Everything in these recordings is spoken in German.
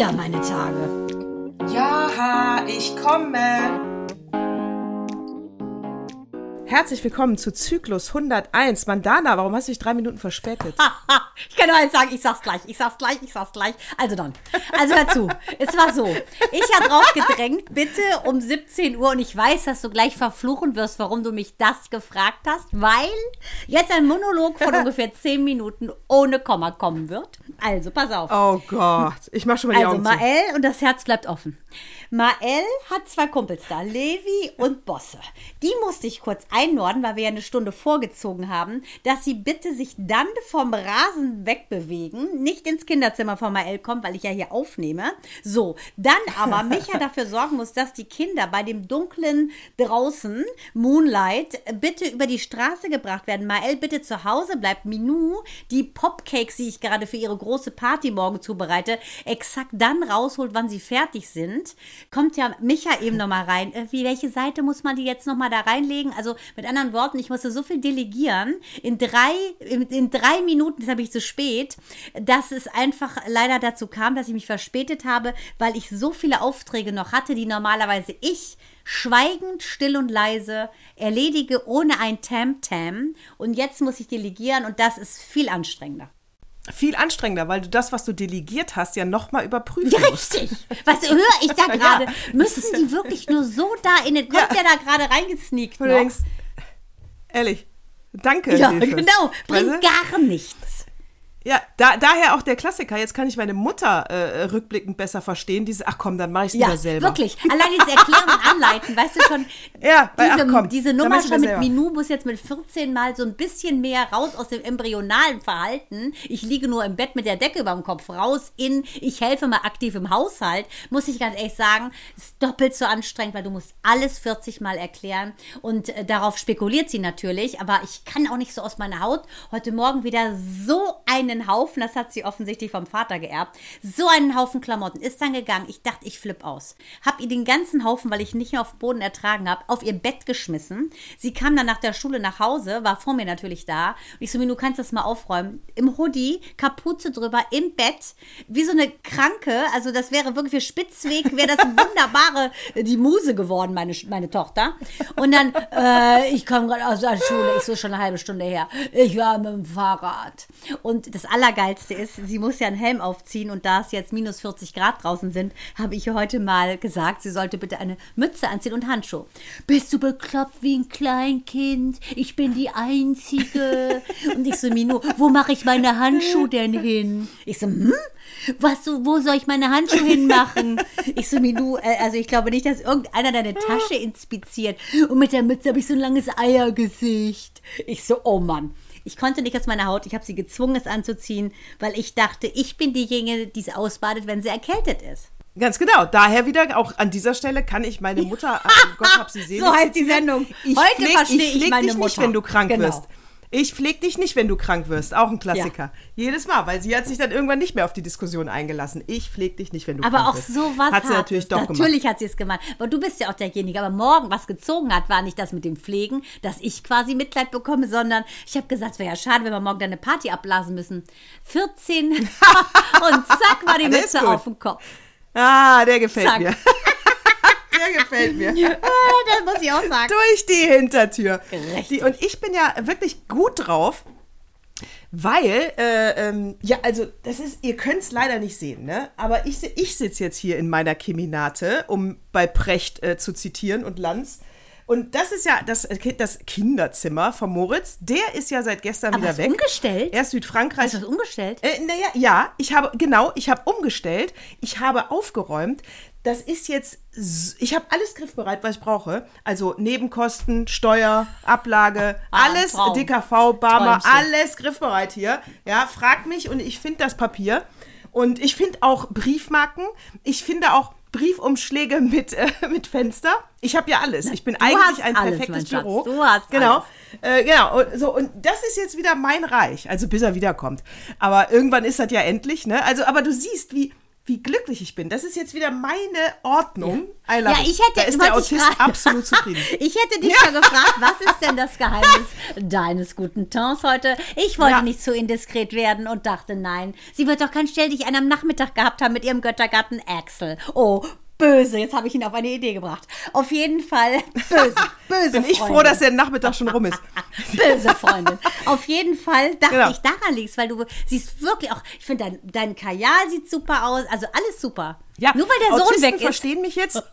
wieder meine Tage. Herzlich willkommen zu Zyklus 101. Mandana, warum hast du dich drei Minuten verspätet? ich kann nur eins sagen, ich sag's gleich, ich sag's gleich, ich sag's gleich. Also dann, also dazu. es war so, ich habe drauf gedrängt, bitte um 17 Uhr und ich weiß, dass du gleich verfluchen wirst, warum du mich das gefragt hast, weil jetzt ein Monolog von ungefähr 10 Minuten ohne Komma kommen wird. Also, pass auf. Oh Gott, ich mach schon mal die Also Augen Mael und das Herz bleibt offen. Mael hat zwei Kumpels da, Levi und Bosse. Die musste ich kurz einnorden, weil wir ja eine Stunde vorgezogen haben, dass sie bitte sich dann vom Rasen wegbewegen, nicht ins Kinderzimmer von Mael kommt, weil ich ja hier aufnehme. So, dann aber Micha dafür sorgen muss, dass die Kinder bei dem dunklen draußen, Moonlight, bitte über die Straße gebracht werden. Mael bitte zu Hause bleibt. Minou, die Popcakes, die ich gerade für ihre große Party morgen zubereite, exakt dann rausholt, wann sie fertig sind. Kommt ja Micha eben nochmal rein. Äh, Wie, welche Seite muss man die jetzt nochmal da reinlegen? Also mit anderen Worten, ich musste so viel delegieren in drei, in, in drei Minuten, das habe ich zu spät, dass es einfach leider dazu kam, dass ich mich verspätet habe, weil ich so viele Aufträge noch hatte, die normalerweise ich schweigend, still und leise erledige, ohne ein Tam-Tam. Und jetzt muss ich delegieren und das ist viel anstrengender. Viel anstrengender, weil du das, was du delegiert hast, ja nochmal überprüfen Ja, musst. richtig. Was höre ich da gerade? Ja, Müssen die wirklich nur so da in den, kommt Ja. der da gerade reingesneakt noch? du denkst, ehrlich, danke. ja, Hilfe. genau. Bringt Weißt du? gar nichts. Ja, da, daher auch der Klassiker. Jetzt kann ich meine Mutter äh, rückblickend besser verstehen. Diese, ach komm, dann mach ich es Ja, lieber selber. wirklich. Allein dieses Erklären und Anleiten, weißt du schon, Ja, weil, diese, ach komm, diese Nummer schon mit. Minou muss jetzt mit 14 Mal so ein bisschen mehr raus aus dem embryonalen Verhalten. Ich liege nur im Bett mit der Decke über dem Kopf raus in, ich helfe mal aktiv im Haushalt. Muss ich ganz ehrlich sagen, ist doppelt so anstrengend, weil du musst alles 40 Mal erklären und äh, darauf spekuliert sie natürlich, aber ich kann auch nicht so aus meiner Haut. Heute Morgen wieder so einen Haufen, das hat sie offensichtlich vom Vater geerbt, so einen Haufen Klamotten, ist dann gegangen. Ich dachte, ich flipp aus. Hab ihr den ganzen Haufen, weil ich nicht mehr auf Boden ertragen habe, auf ihr Bett geschmissen. Sie kam dann nach der Schule nach Hause, war vor mir natürlich da. Und ich so, du kannst das mal aufräumen. Im Hoodie, Kapuze drüber, im Bett, wie so eine Kranke. Also das wäre wirklich für Spitzweg, wäre das wunderbare, die Muse geworden, meine, meine Tochter. Und dann, äh, ich komme gerade aus der Schule, ich so schon eine halbe Stunde her. Ich war mit dem Fahrrad. Und das Allergeilste ist, sie muss ja einen Helm aufziehen und da es jetzt minus 40 Grad draußen sind, habe ich ihr heute mal gesagt, sie sollte bitte eine Mütze anziehen und Handschuhe. Bist du bekloppt wie ein Kleinkind? Ich bin die Einzige. Und ich so, Minu, wo mache ich meine Handschuhe denn hin? Ich so, hm? Was, so- wo soll ich meine Handschuhe hinmachen? Ich so, Minu, äh, also ich glaube nicht, dass irgendeiner deine Tasche inspiziert. Und mit der Mütze habe ich so ein langes Eiergesicht. Ich so, oh Mann. Ich konnte nicht aus meiner Haut. Ich habe sie gezwungen, es anzuziehen, weil ich dachte, ich bin diejenige, die es ausbadet, wenn sie erkältet ist. Ganz genau. Daher wieder, auch an dieser Stelle kann ich meine Mutter, oh Gott, hab sie sehen. So heißt die Sendung. Heute verstehe ich pfleg meine dich nicht, Mutter. wenn du krank Genau. wirst. Ich pfleg dich nicht, wenn du krank wirst. Auch ein Klassiker. Jedes Mal, weil sie hat sich dann irgendwann nicht mehr auf die Diskussion eingelassen. Ich pfleg dich nicht, wenn du Aber krank auch wirst. so was Hat sie natürlich doch gemacht. Natürlich hat sie es gemacht. Aber du bist ja auch derjenige. Aber morgen, was gezogen hat, war nicht das mit dem Pflegen, dass ich quasi Mitleid bekomme, sondern ich habe gesagt, es wäre ja schade, wenn wir morgen deine Party abblasen müssen. 14 und zack war die Mütze auf dem Kopf. Ah, der gefällt Zack. mir. der gefällt mir. Das muss ich auch sagen. Durch die Hintertür. Die, und ich bin ja wirklich gut drauf, weil, äh, ähm, ja, also, das ist, ihr könnt es leider nicht sehen, ne? Aber ich, ich sitze jetzt hier in meiner Keminate, um bei Precht äh, zu zitieren und Lanz. Und das ist ja das, äh, das Kinderzimmer von Moritz. Der ist ja seit gestern Aber wieder weg. umgestellt? Er ist Südfrankreich. Hast du das umgestellt? Äh, naja, ja, ich habe, genau, ich habe umgestellt, ich habe aufgeräumt. Das ist jetzt, ich habe alles griffbereit, was ich brauche. Also Nebenkosten, Steuer, Ablage, Ah, alles, Traum. DKV, Barmer, alles griffbereit hier. Ja, frag mich und ich finde das Papier. Und ich finde auch Briefmarken. Ich finde auch Briefumschläge mit, äh, mit Fenster. Ich habe ja alles. Ich bin eigentlich hast ein alles, perfektes. Büro. Du hast genau. Äh, genau. Und, so, und das ist jetzt wieder mein Reich. Also bis er wiederkommt. Aber irgendwann ist das ja endlich, ne? Also, aber du siehst, wie, wie glücklich ich bin. Das ist jetzt wieder meine Ordnung. Ja, it. ich hätte- da ist der Autist gerade- absolut zufrieden. Ich hätte dich schon gefragt, was ist denn das Geheimnis deines guten Tons heute? Ich wollte Ja. nicht zu indiskret werden und dachte, nein, sie wird doch kein Stell dich ein am Nachmittag gehabt haben mit ihrem Göttergatten Axel. Oh, böse, jetzt habe ich ihn auf eine Idee gebracht. Auf jeden Fall böse, böse Bin ich froh, dass der Nachmittag schon rum ist. Böse Freundin. Auf jeden Fall dachte Genau. ich, daran liegst, weil du siehst wirklich auch, ich finde, dein, dein Kajal sieht super aus, also alles super. Ja, Nur weil der Sohn Autisten weg ist. verstehen mich jetzt.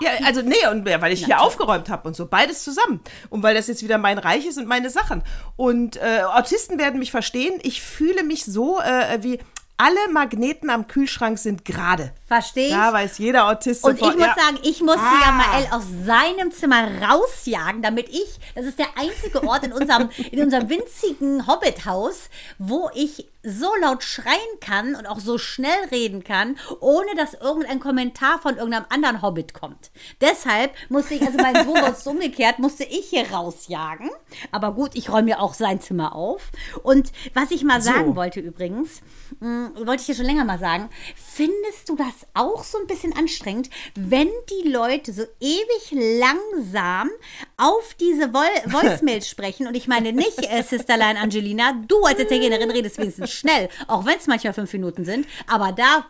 Ja, also nee, und weil ich hier aufgeräumt habe und so, beides zusammen. Und weil das jetzt wieder mein Reich ist und meine Sachen. Und äh, Autisten werden mich verstehen. Ich fühle mich so, äh, wie alle Magneten am Kühlschrank sind gerade. Verstehe ich? Da weiß jeder Autist Und ich sofort, muss ja. sagen, ich musste Ah. ja Mael aus seinem Zimmer rausjagen, damit ich, das ist der einzige Ort in unserem, in unserem winzigen Hobbit-Haus, wo ich so laut schreien kann und auch so schnell reden kann, ohne dass irgendein Kommentar von irgendeinem anderen Hobbit kommt. Deshalb musste ich, also mein Sohn war umgekehrt, musste ich hier rausjagen. Aber gut, ich räume mir auch sein Zimmer auf. Und was ich mal sagen wollte übrigens, mh, wollte ich dir schon länger mal sagen, findest du das auch so ein bisschen anstrengend, wenn die Leute so ewig langsam auf diese Vo Voicemails sprechen? Und ich meine nicht, äh, Sisterlein Angelina, du als Italienerin redest wenigstens schnell, auch wenn es manchmal fünf Minuten sind, aber da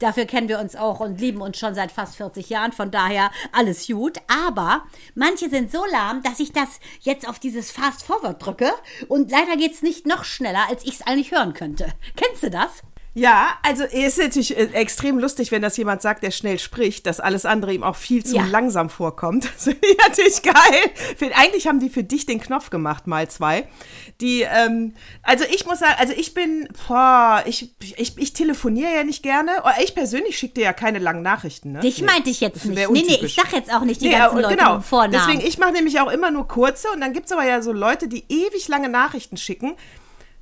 Dafür kennen wir uns auch und lieben uns schon seit fast 40 Jahren, von daher alles gut. Aber manche sind so lahm, dass ich das jetzt auf dieses Fast Forward drücke und leider geht es nicht noch schneller, als ich es eigentlich hören könnte. Kennst du das? Ja, also es ist natürlich äh, extrem lustig, wenn das jemand sagt, der schnell spricht, dass alles andere ihm auch viel zu Ja. langsam vorkommt. Das finde ich natürlich geil. Eigentlich haben die für dich den Knopf gemacht, mal zwei. Die, ähm, also ich muss sagen, also ich bin, boah, ich, ich, ich telefoniere ja nicht gerne. Oder Ich persönlich schicke dir ja keine langen Nachrichten. Ne? Dich Nee. meinte ich jetzt nicht. Nee, nee, untypisch. ich sag jetzt auch nicht die Nee, ganzen Leute genau. Vornamen. Deswegen, ich mache nämlich auch immer nur kurze und dann gibt es aber ja so Leute, die ewig lange Nachrichten schicken.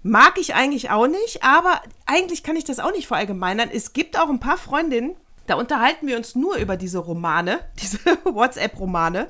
Mag ich eigentlich auch nicht, aber eigentlich kann ich das auch nicht verallgemeinern. Es gibt auch ein paar Freundinnen, da unterhalten wir uns nur über diese Romane, diese WhatsApp-Romane.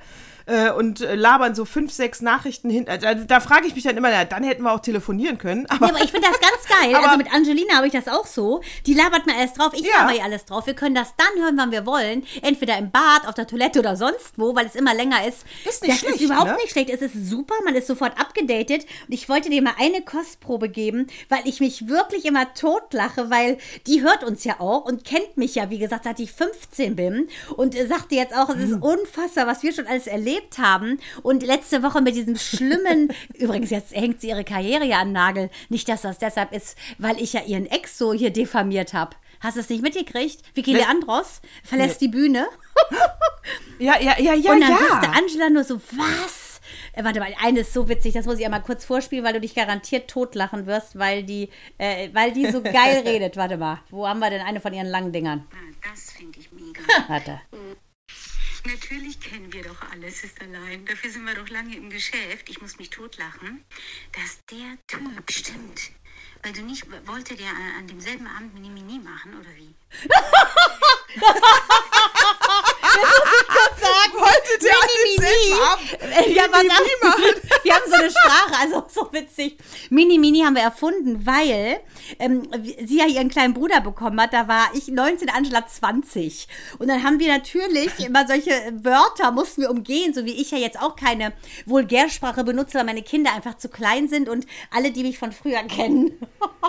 Äh, Und äh, labern so fünf, sechs Nachrichten hin. Also, da frage ich mich dann immer, ja, dann hätten wir auch telefonieren können. Aber, Ja, aber ich finde das ganz geil. Also mit Angelina habe ich das auch so. Die labert mir alles drauf. Ich Ja. laber ihr alles drauf. Wir können das dann hören, wann wir wollen. Entweder im Bad, auf der Toilette oder sonst wo, weil es immer länger ist. Ist nicht das schlecht, ist überhaupt ne? nicht schlecht. Es ist super. Man ist sofort abgedatet. Und ich wollte dir mal eine Kostprobe geben, weil ich mich wirklich immer totlache, weil die hört uns ja auch und kennt mich ja, wie gesagt, seit ich 15 bin. Und äh, sagte jetzt auch, es ist Hm. unfassbar, was wir schon alles erlebt haben. Und letzte Woche mit diesem schlimmen, übrigens, jetzt hängt sie ihre Karriere ja an Nagel. Nicht, dass das deshalb ist, weil ich ja ihren Ex so hier diffamiert habe. Hast du es nicht mitgekriegt? Vicky Ne- Leandros verlässt die Bühne. ja, ja, ja, ja, und dann ja. sagte Angela nur so, was? Äh, warte mal, eine ist so witzig, das muss ich einmal kurz vorspielen, weil du dich garantiert totlachen wirst, weil die, äh, weil die so geil redet. Warte mal, wo haben wir denn eine von ihren langen Dingern? Ah, Das finde ich mega. Warte. Natürlich kennen wir doch alles, ist allein. Dafür sind wir doch lange im Geschäft. Ich muss mich totlachen, dass der Typ stimmt. Weil du nicht, wollte der an, an demselben Abend Mini-Mini machen, oder wie? Wollte der Mini-Mini. an demselben Abend Ja, pass Mini-Mini auf. machen? Wir haben so eine Sprache, also so witzig. Mini Mini haben wir erfunden, weil ähm, sie ja ihren kleinen Bruder bekommen hat. Da war ich 19, Angela 20. Und dann haben wir natürlich immer solche Wörter mussten wir umgehen, so wie ich ja jetzt auch keine Vulgärsprache benutze, weil meine Kinder einfach zu klein sind und alle, die mich von früher kennen,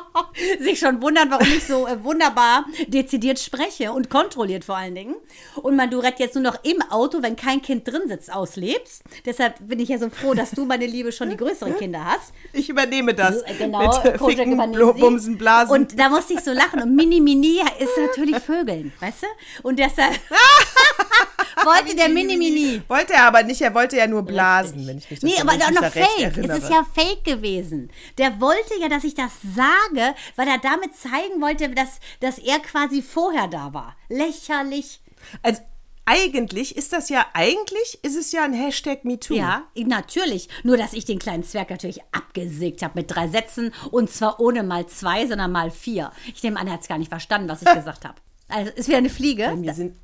sich schon wundern, warum ich so äh, wunderbar dezidiert spreche und kontrolliert vor allen Dingen. Und man, du redt jetzt nur noch im Auto, wenn kein Kind drin sitzt, auslebst. Deshalb bin ich ja so froh, dass du, meine Liebe, schon die größeren Kinder hast. Ich übernehme das. Genau, Mit äh, Kojak Ficken. Bumsen, Blasen. Und da musste ich so lachen. Und Mini Mini ist natürlich Vögeln, weißt du? Und deshalb wollte der Mini Mini. Wollte er aber nicht, er wollte ja nur blasen, wenn ich mich das Nee, aber auch noch fake. Es ist ja fake gewesen. Der wollte ja, dass ich das sage, weil er damit zeigen wollte, dass, dass er quasi vorher da war. Lächerlich. Also eigentlich ist das ja, eigentlich ist es ja ein Hashtag MeToo. Ja, natürlich. Nur, dass ich den kleinen Zwerg natürlich abgesägt habe mit drei Sätzen und zwar ohne mal zwei, sondern mal vier. Ich nehme an, er hat es gar nicht verstanden, was ich gesagt habe. Also, ist wieder eine Fliege. Mir sind,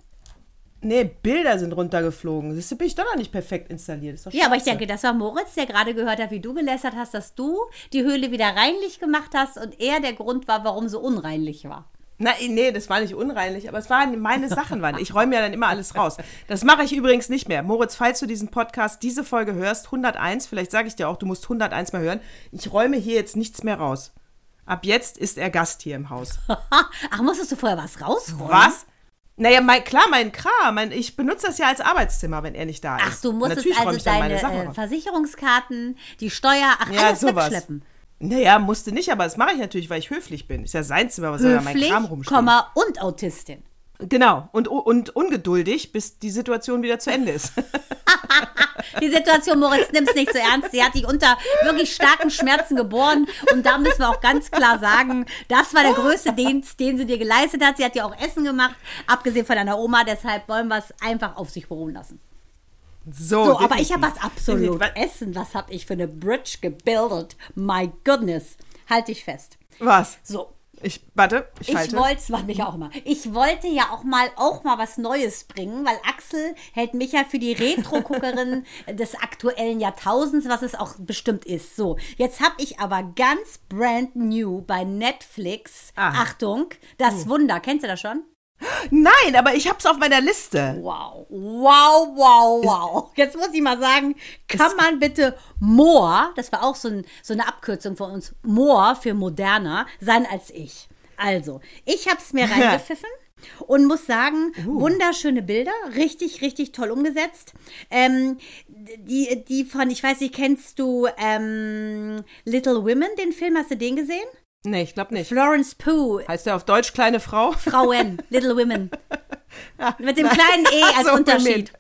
nee, Bilder sind runtergeflogen. Siehst du, bin ich doch noch nicht perfekt installiert. Ja, aber ich denke, das war Moritz, der gerade gehört hat, wie du gelästert hast, dass du die Höhle wieder reinlich gemacht hast und er der Grund war, warum so unreinlich war. Na, nee, das war nicht unreinlich, aber es waren meine Sachen. Waren. Ich räume ja dann immer alles raus. Das mache ich übrigens nicht mehr. Moritz, falls du diesen Podcast, diese Folge hörst, 101, vielleicht sage ich dir auch, du musst 101 mal hören. Ich räume hier jetzt nichts mehr raus. Ab jetzt ist er Gast hier im Haus. Ach, musstest du vorher was rausräumen? Was? Naja, mein, klar, mein Kram. Mein, ich benutze das ja als Arbeitszimmer, wenn er nicht da ist. Ach, du musstest also deine Sachen äh. Versicherungskarten, die Steuer, ach, Ja, alles sowas. wegschleppen. Naja, musste nicht, aber das mache ich natürlich, weil ich höflich bin. Ist ja sein Zimmer, was soll da mein Höflich, Kram rumstehen? Komma, und Autistin. Genau. Und, und ungeduldig, bis die Situation wieder zu Ende ist. Die Situation, Moritz, nimm's nicht so ernst. Sie hat dich unter wirklich starken Schmerzen geboren. Und da müssen wir auch ganz klar sagen, das war der größte Dienst, den sie dir geleistet hat. Sie hat dir auch Essen gemacht, abgesehen von deiner Oma. Deshalb wollen wir es einfach auf sich beruhen lassen. So, So, aber ich habe was absolut. Definitiv. Essen, was habe ich für eine Bridge gebildet? My goodness. Halt dich fest. Was? So, Ich, warte, ich Ich halte. wollte, es macht mich auch immer. Ich wollte ja auch mal, auch mal was Neues bringen, weil Axel hält mich ja für die Retro-Guckerin des aktuellen Jahrtausends, was es auch bestimmt ist. So, jetzt habe ich aber ganz brand new bei Netflix, Aha. Achtung, das Wunder. Kennst du das schon? Nein, aber ich hab's auf meiner Liste. Wow, wow, wow, wow. Jetzt muss ich mal sagen, kann man bitte More, das war auch so, ein, so eine Abkürzung von uns, More für moderner sein als ich. Also, ich habe es mir reingepfiffen. Und muss sagen, wunderschöne Bilder, richtig, richtig toll umgesetzt. Ähm, die, die von, ich weiß nicht, kennst du ähm, Little Women, den Film, hast du den gesehen? Nee, ich glaube nicht. Florence Pugh, Heißt der auf Deutsch kleine Frau? Frauen, Little Women. Mit dem kleinen E als So, Unterschied.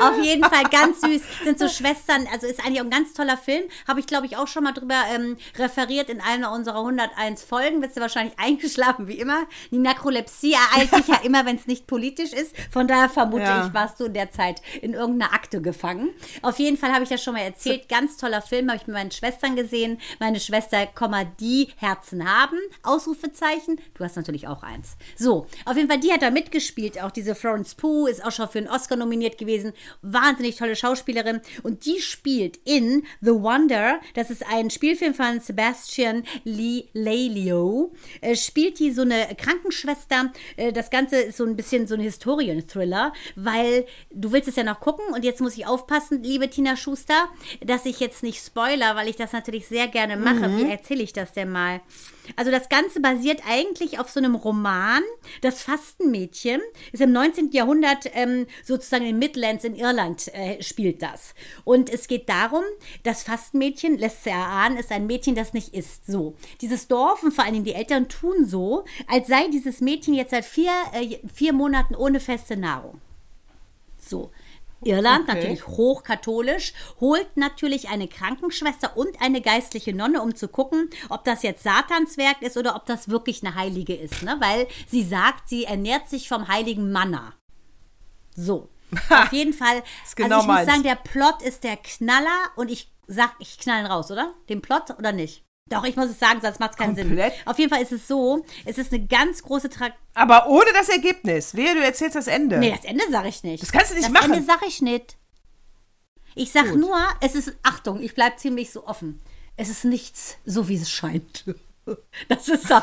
Auf jeden Fall ganz süß. Sind so Schwestern. Also ist eigentlich auch ein ganz toller Film. Habe ich, glaube ich, auch schon mal drüber ähm, referiert in einer unserer 101 Folgen. Bist du wahrscheinlich eingeschlafen, wie immer. Die Nakrolepsie ereilt dich ja immer, wenn es nicht politisch ist. Von daher vermute Ja. ich, warst du in der Zeit in irgendeiner Akte gefangen. Auf jeden Fall habe ich das schon mal erzählt. Ganz toller Film. Habe ich mit meinen Schwestern gesehen. Meine Schwester, die Herzen haben. Ausrufezeichen. Du hast natürlich auch eins. So, auf jeden Fall, die hat da mitgespielt. Auch diese Florence Pugh ist auch schon für einen Oscar nominiert gewesen. Wahnsinnig tolle Schauspielerin. Und die spielt in The Wonder. Das ist ein Spielfilm von Sebastian Lee Lelio. Äh, spielt die so eine Krankenschwester. Äh, das Ganze ist so ein bisschen so ein Historien-Thriller, weil du willst es ja noch gucken. Und jetzt muss ich aufpassen, liebe Tina Schuster, dass ich jetzt nicht spoiler, weil ich das natürlich sehr gerne mache. Wie erzähle ich das denn mal? Also das Ganze basiert eigentlich auf so einem Roman. Das Fastenmädchen ist im 19. Jahrhundert ähm, sozusagen in Midlands in Irland äh, spielt das. Und es geht darum, das Fastenmädchen, lässt sich erahnen, ist ein Mädchen, das nicht isst. So. Dieses Dorf und vor allen Dingen die Eltern tun so, als sei dieses Mädchen jetzt seit vier, äh, vier Monaten ohne feste Nahrung. So. Irland, Okay. natürlich hochkatholisch, holt natürlich eine Krankenschwester und eine geistliche Nonne, um zu gucken, ob das jetzt Satans Werk ist oder ob das wirklich eine Heilige ist. Ne? Weil sie sagt, sie ernährt sich vom heiligen Manna. So. Auf jeden Fall. Ist genau also ich muss meins. sagen, der Plot ist der Knaller und ich sag, ich knall ihn raus, oder? Den Plot oder nicht? Doch, ich muss es sagen, sonst macht es keinen Komplett? Sinn. Auf jeden Fall ist es so, es ist eine ganz große Tra Aber ohne das Ergebnis. Wehe, du erzählst das Ende. Nee, das Ende sage ich nicht. Das kannst du nicht das machen. Ende sage ich nicht. Ich sag Gut. nur, es ist, Achtung, ich bleib ziemlich so offen. Es ist nichts so, wie es scheint. Das ist doch,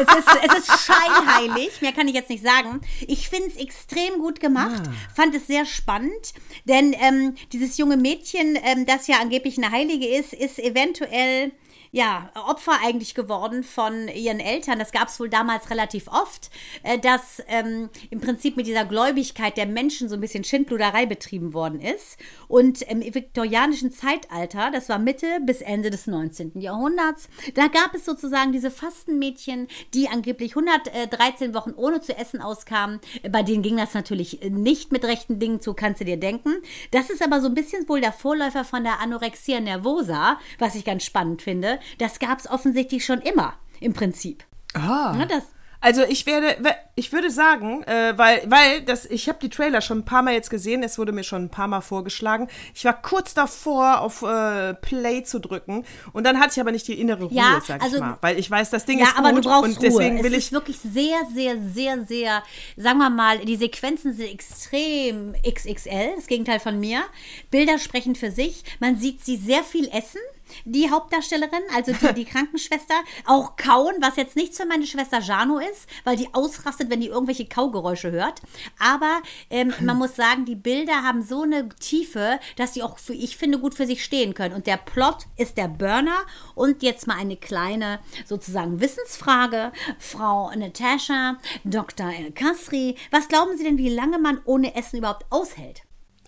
es ist, es ist scheinheilig, mehr kann ich jetzt nicht sagen. Ich finde es extrem gut gemacht, Ah. fand es sehr spannend, denn ähm, dieses junge Mädchen, ähm, das ja angeblich eine Heilige ist, ist eventuell ja, Opfer eigentlich geworden von ihren Eltern. Das gab es wohl damals relativ oft, äh, dass ähm, im Prinzip mit dieser Gläubigkeit der Menschen so ein bisschen Schindluderei betrieben worden ist. Und im viktorianischen Zeitalter, das war Mitte bis Ende des 19. Jahrhunderts, da gab es sozusagen diese Fastenmädchen, die angeblich 113 Wochen ohne zu essen auskamen. Bei denen ging das natürlich nicht mit rechten Dingen zu, kannst du dir denken. Das ist aber so ein bisschen wohl der Vorläufer von der Anorexia nervosa, was ich ganz spannend finde. Das gab es offensichtlich schon immer, im Prinzip. Ah. Ja, das, Also ich werde, ich würde sagen, äh, weil, weil das, ich habe die Trailer schon ein paar Mal jetzt gesehen, es wurde mir schon ein paar Mal vorgeschlagen. Ich war kurz davor, auf äh, Play zu drücken und dann hatte ich aber nicht die innere Ruhe, Ja, sag also- ich mal, weil ich weiß, das Ding ja, ist gut aber du brauchst und deswegen Ruhe. will es ich ist wirklich sehr, sehr, sehr, sehr, sagen wir mal, die Sequenzen sind extrem XXL, das Gegenteil von mir. Bilder sprechen für sich. Man sieht sie sehr viel essen. Die Hauptdarstellerin, also die, die Krankenschwester, auch kauen, was jetzt nichts für meine Schwester Jano ist, weil die ausrastet, wenn die irgendwelche Kaugeräusche hört. Aber ähm, man muss sagen, die Bilder haben so eine Tiefe, dass sie auch, für, ich finde, gut für sich stehen können. Und der Plot ist der Burner. Und jetzt mal eine kleine sozusagen Wissensfrage. Frau Natascha, Dr. El Kasri, was glauben Sie denn, wie lange man ohne Essen überhaupt aushält?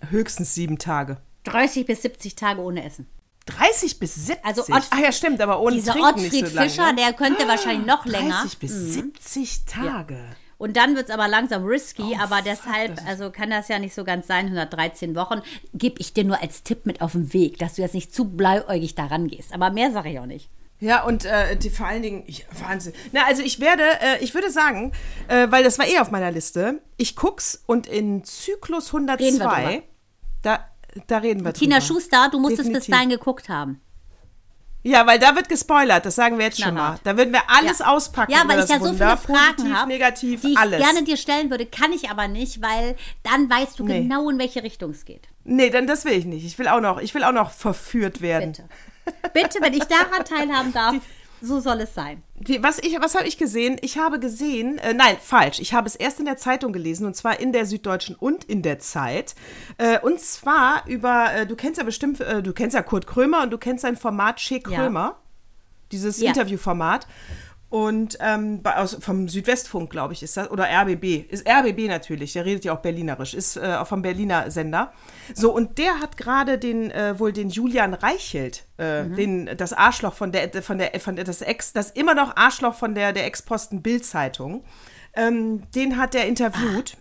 Höchstens sieben Tage. 30 bis 70 Tage ohne Essen. 30 bis 70? Also Ott- Ach ja, stimmt, aber ohne Dieser Trinken Ottfried so. Fischer, ne? der könnte wahrscheinlich noch länger. 30 bis 70 Tage. Und dann wird es aber langsam risky, Oh, aber deshalb, also kann das ja nicht so ganz sein, 113 Wochen, gebe ich dir nur als Tipp mit auf den Weg, dass du jetzt nicht zu blauäugig daran gehst. Aber mehr sage ich auch nicht. Ja, und äh, die, vor allen Dingen, ich, Wahnsinn. Na, also ich werde, äh, ich würde sagen, äh, weil das war eh auf meiner Liste, ich guck's und in Zyklus Reden wir drüber. 102, da, da reden wir Tina drüber. Schuster, du musst es bis Definitiv. dahin geguckt haben. Ja, weil da wird gespoilert, das sagen wir jetzt schon mal. Da würden wir alles Ja. auspacken. Ja, weil ich ja so Wunder. viele Fragen habe, die ich alles. gerne dir stellen würde, kann ich aber nicht, weil dann weißt du Nee. genau, in welche Richtung es geht. Nee, dann das will ich nicht. Ich will auch noch, ich will auch noch verführt werden. Bitte. Bitte, wenn ich daran teilhaben darf, so soll es sein. Was ich, was habe ich gesehen? Ich habe gesehen, äh, nein, falsch. Ich habe es erst in der Zeitung gelesen und zwar in der Süddeutschen und in der Zeit. Äh, und zwar über, äh, du kennst ja bestimmt, äh, du kennst ja Kurt Krömer und du kennst sein Format Che Ja. Krömer, dieses Ja. Interviewformat. Und ähm, aus, vom Südwestfunk, glaube ich, ist das, oder RBB. Ist RBB natürlich, der redet ja auch berlinerisch, ist äh, auch vom Berliner Sender. So, und der hat gerade den, äh, wohl den Julian Reichelt, äh, den, das Arschloch von der, von der, von der, das Ex, das immer noch Arschloch von der, der Ex-Posten Bild-Zeitung, ähm, den hat er interviewt.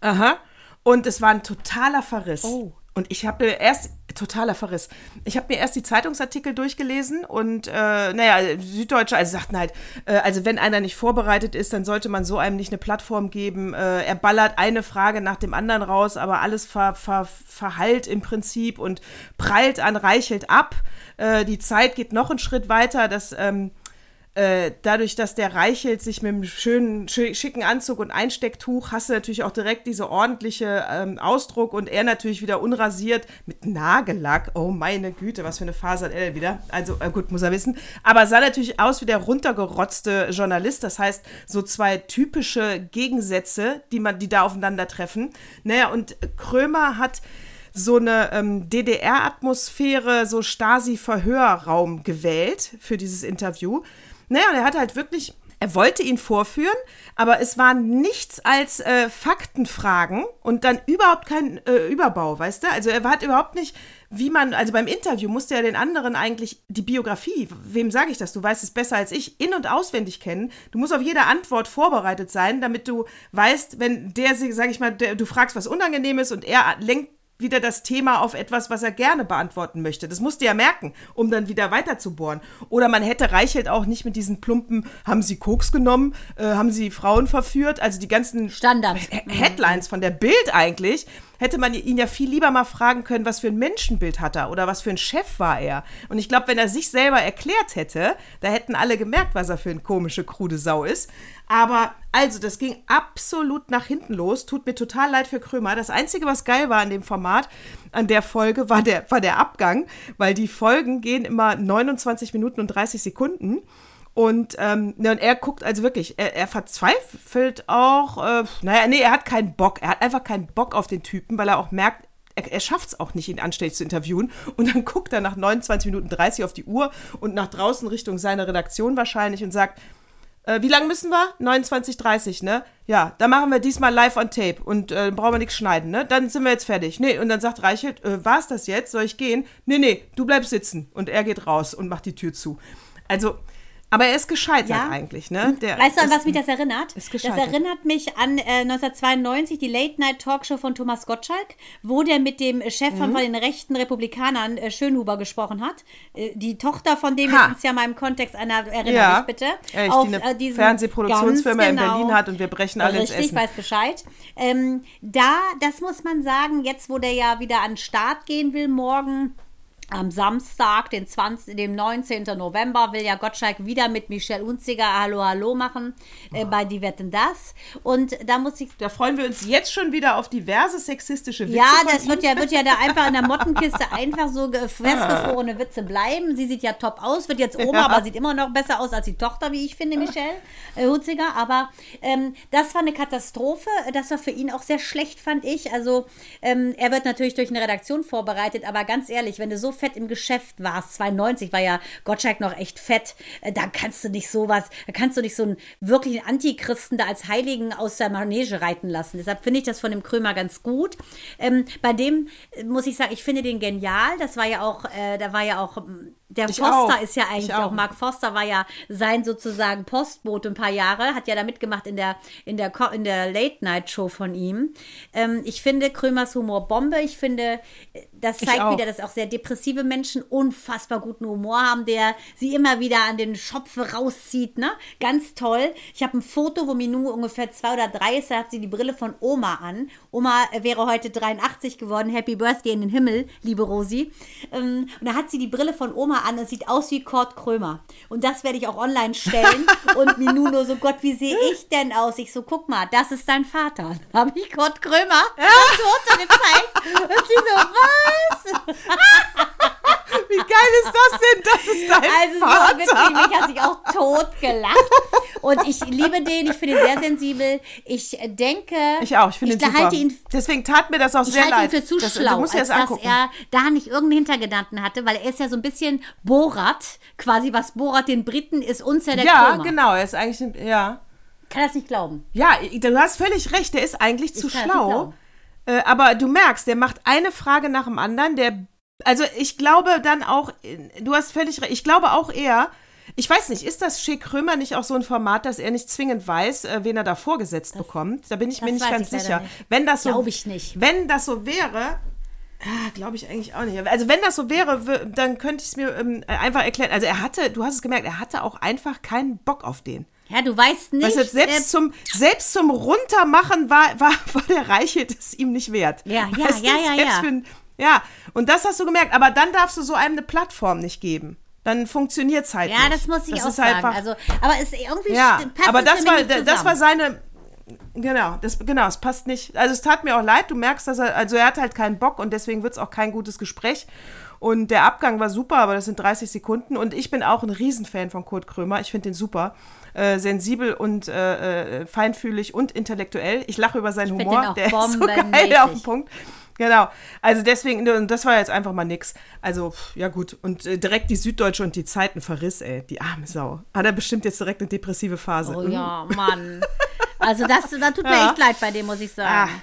Aha. Und es war ein totaler Verriss. Oh. Und ich habe erst, totaler Verriss, ich habe mir erst die Zeitungsartikel durchgelesen und, äh, naja, Süddeutsche, also sagten halt, äh, also wenn einer nicht vorbereitet ist, dann sollte man so einem nicht eine Plattform geben. Äh, er ballert eine Frage nach dem anderen raus, aber alles ver, ver, verhallt im Prinzip und prallt an Reichelt ab. Äh, die Zeit geht noch einen Schritt weiter, dass, ähm, äh, dadurch, dass der Reichelt sich mit einem schönen, schö- schicken Anzug und Einstecktuch, hast du natürlich auch direkt diese ordentliche ähm, Ausdruck und er natürlich wieder unrasiert mit Nagellack. Oh meine Güte, was für eine Phase hat er denn wieder? Also äh, gut, muss er wissen. Aber sah natürlich aus wie der runtergerotzte Journalist. Das heißt, so zwei typische Gegensätze, die man, die da aufeinandertreffen. Naja, und Krömer hat so eine ähm, DDR-Atmosphäre, so Stasi-Verhörraum gewählt für dieses Interview. Naja, und er hat halt wirklich, er wollte ihn vorführen, aber es waren nichts als äh, Faktenfragen und dann überhaupt kein äh, Überbau, weißt du? Also er hat überhaupt nicht, wie man, also beim Interview musste er den anderen eigentlich die Biografie, wem sage ich das, du weißt es besser als ich, in- und auswendig kennen. Du musst auf jede Antwort vorbereitet sein, damit du weißt, wenn der, sag ich mal, der, du fragst was Unangenehmes und er lenkt wieder das Thema auf etwas, was er gerne beantworten möchte. Das musste er merken, um dann wieder weiter zu bohren. Oder man hätte Reichelt auch nicht mit diesen plumpen, haben sie Koks genommen, äh, haben sie Frauen verführt, also die ganzen Standard. He- Headlines von der Bild eigentlich, hätte man ihn ja viel lieber mal fragen können, was für ein Menschenbild hat er oder was für ein Chef war er. Und ich glaube, wenn er sich selber erklärt hätte, da hätten alle gemerkt, was er für eine komische, krude Sau ist. Aber also, das ging absolut nach hinten los. Tut mir total leid für Krömer. Das Einzige, was geil war an dem Format, an der Folge, war der, war der Abgang, weil die Folgen gehen immer 29 Minuten und 30 Sekunden. Und, ähm, ne, und er guckt also wirklich, er, er verzweifelt auch, äh, naja, nee, er hat keinen Bock. Er hat einfach keinen Bock auf den Typen, weil er auch merkt, er, er schafft es auch nicht, ihn anständig zu interviewen. Und dann guckt er nach 29 Minuten 30 auf die Uhr und nach draußen Richtung seiner Redaktion wahrscheinlich und sagt, äh, wie lange müssen wir? 29,30, ne? Ja, dann machen wir diesmal live on tape und äh, brauchen wir nichts schneiden, ne? Dann sind wir jetzt fertig. Nee, und dann sagt Reichelt, äh, war's das jetzt? Soll ich gehen? Nee, nee, du bleibst sitzen. Und er geht raus und macht die Tür zu. Also, aber er ist gescheitert Ja. eigentlich, ne? Der Weißt du, an was mich das erinnert? ist Das erinnert mich an äh, 1992, die Late-Night-Talkshow von Thomas Gottschalk, wo der mit dem Chef Mhm. von, von den rechten Republikanern, äh, Schönhuber, gesprochen hat. Äh, die Tochter von dem Ha. ist uns ja mal im Kontext einer, erinnere Ja, dich bitte. echt, auf, die eine äh, Fernsehproduktionsfirma ganz in genau. Berlin hat und wir brechen alle ins Richtig, Essen. weiß Bescheid. Ähm, da, das muss man sagen, jetzt wo der ja wieder an den Start gehen will morgen, am Samstag, den 20, dem 19. November, will ja Gottschalk wieder mit Michelle Unziger Hallo Hallo machen äh, bei Die Wetten Das. Und da muss ich. Da freuen wir uns jetzt schon wieder auf diverse sexistische Witze. Ja, das wird ja, wird ja da einfach in der Mottenkiste einfach so ge- festgefrorene Witze bleiben. Sie sieht ja top aus, wird jetzt Oma, Ja. aber sieht immer noch besser aus als die Tochter, wie ich finde, Michelle äh, Hunziger. Aber ähm, das war eine Katastrophe. Das war für ihn auch sehr schlecht, fand ich. Also ähm, er wird natürlich durch eine Redaktion vorbereitet, aber ganz ehrlich, wenn du so fett im Geschäft warst, 92 war ja Gottschalk noch echt fett, äh, da kannst du nicht sowas, da kannst du nicht so einen wirklichen Antichristen da als Heiligen aus der Manege reiten lassen. Deshalb finde ich das von dem Krömer ganz gut. Ähm, bei dem äh, muss ich sagen, ich finde den genial. Das war ja auch, äh, da war ja auch, ähm, der Ich Foster auch. ist ja Ich eigentlich auch. auch, Mark Foster war ja sein sozusagen Postbote ein paar Jahre, hat ja da mitgemacht in der, in der, in der Late-Night-Show von ihm. Ähm, ich finde Krömers Humor Bombe. Ich finde, äh, das zeigt wieder, dass auch sehr depressive Menschen unfassbar guten Humor haben, der sie immer wieder an den Schopf rauszieht. Ne? Ganz toll. Ich habe ein Foto, wo Minou ungefähr zwei oder drei ist, da hat sie die Brille von Oma an. Oma äh, wäre heute 83 geworden. Happy Birthday in den Himmel, liebe Rosi. Ähm, und da hat sie die Brille von Oma an und sieht aus wie Kurt Krömer. Und das werde ich auch online stellen. und Minou nur so, Gott, wie sehe ich denn aus? Ich so, guck mal, das ist dein Vater. Da habe ich Kurt Krömer das Foto gezeigt. Und sie so, was? Wie geil ist das denn? Das ist dein Also so Vater. wirklich, mich hat sich auch tot gelacht. Und ich liebe den, ich finde ihn sehr sensibel. Ich denke, Ich auch, ich finde ihn super. halte ihn Deswegen tat mir das auch ich sehr halte ihn leid. für zu das, schlau, als das dass angucken. er da nicht irgendeinen Hintergedanken hatte, weil er ist ja so ein bisschen Borat, quasi was Borat den Briten ist, uns ja der ja, Krömer. genau. Er ist eigentlich, ein- ja. Kann das nicht glauben. Ja, du hast völlig recht. Der ist eigentlich zu das nicht schlau. Äh, aber du merkst, der macht eine Frage nach dem anderen. Der, also ich glaube dann auch, du hast völlig recht. Ich glaube auch eher, ich weiß nicht, ist das Schick Krömer nicht auch so ein Format, dass er nicht zwingend weiß, äh, wen er da vorgesetzt bekommt? Da bin ich mir das nicht ganz sicher. nicht. Wenn das so, Glaube ich nicht. Wenn das so wäre, ah, glaube ich eigentlich auch nicht. Also wenn das so wäre, dann könnte ich es mir ähm, einfach erklären. Also er hatte, du hast es gemerkt, er hatte auch einfach keinen Bock auf den. Ja, du weißt nicht. Weißt du, selbst, äh, zum, selbst zum Runtermachen war, war, war der Reichelt es ihm nicht wert. Ja, ja, Weißt du, ja, ja, ja. Für ja, und das hast du gemerkt. Aber dann darfst du so einem eine Plattform nicht geben. Dann funktioniert es halt ja, nicht. das muss ich auch ist sagen. Einfach, also, aber es irgendwie ja, st- passt aber das war, das war seine. Genau, das, genau, es passt nicht. Also es tat mir auch leid, du merkst, dass er, also er hat halt keinen Bock und deswegen wird es auch kein gutes Gespräch. Und der Abgang war super, aber das sind 30 Sekunden. Und ich bin auch ein Riesenfan von Kurt Krömer. Ich finde den super. Äh, sensibel und äh, äh, feinfühlig und intellektuell. Ich lache über seinen find Humor. der ist so geil auf den Punkt. Genau. Also deswegen, und das war jetzt einfach mal nix. Also, ja gut. Und äh, direkt die Süddeutsche und die Zeiten verriss, ey. Die arme Sau. Hat er bestimmt jetzt direkt eine depressive Phase. Oh Mhm. ja, Mann. Also das, da tut mir Ja. echt leid bei dem, muss ich sagen. Ah.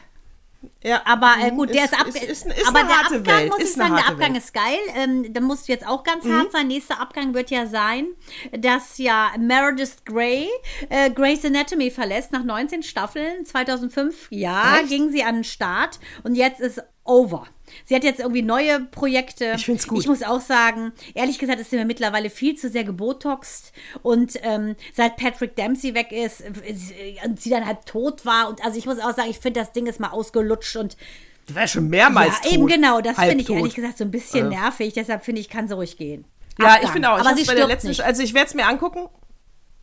Ja, Aber äh, mhm, gut, der ist, ab. ist, ist, ist aber der Abgang, Welt. muss ich ist sagen, der Abgang Welt. Mhm. ist geil. Ähm, da muss jetzt auch ganz hart sein. Nächster Abgang wird ja sein, dass ja Meredith Grey äh, Grey's Anatomy verlässt nach 19 Staffeln. 2005, ja, Echt? ging sie an den Start und jetzt ist over. Sie hat jetzt irgendwie neue Projekte. Ich find's gut. Ich muss auch sagen, ehrlich gesagt ist sie mir mittlerweile viel zu sehr gebotoxt. Und ähm, seit Patrick Dempsey weg ist äh, und sie dann halt tot war. Und also ich muss auch sagen, ich finde, das Ding ist mal ausgelutscht und Die war schon mehrmals ja, tot. eben genau, das finde ich ehrlich gesagt so ein bisschen nervig. Deshalb finde ich, kann sie ruhig gehen. Ja, Abgang. ich finde auch. Ich Aber sie stirbt letzten, nicht. Also ich werde es mir angucken.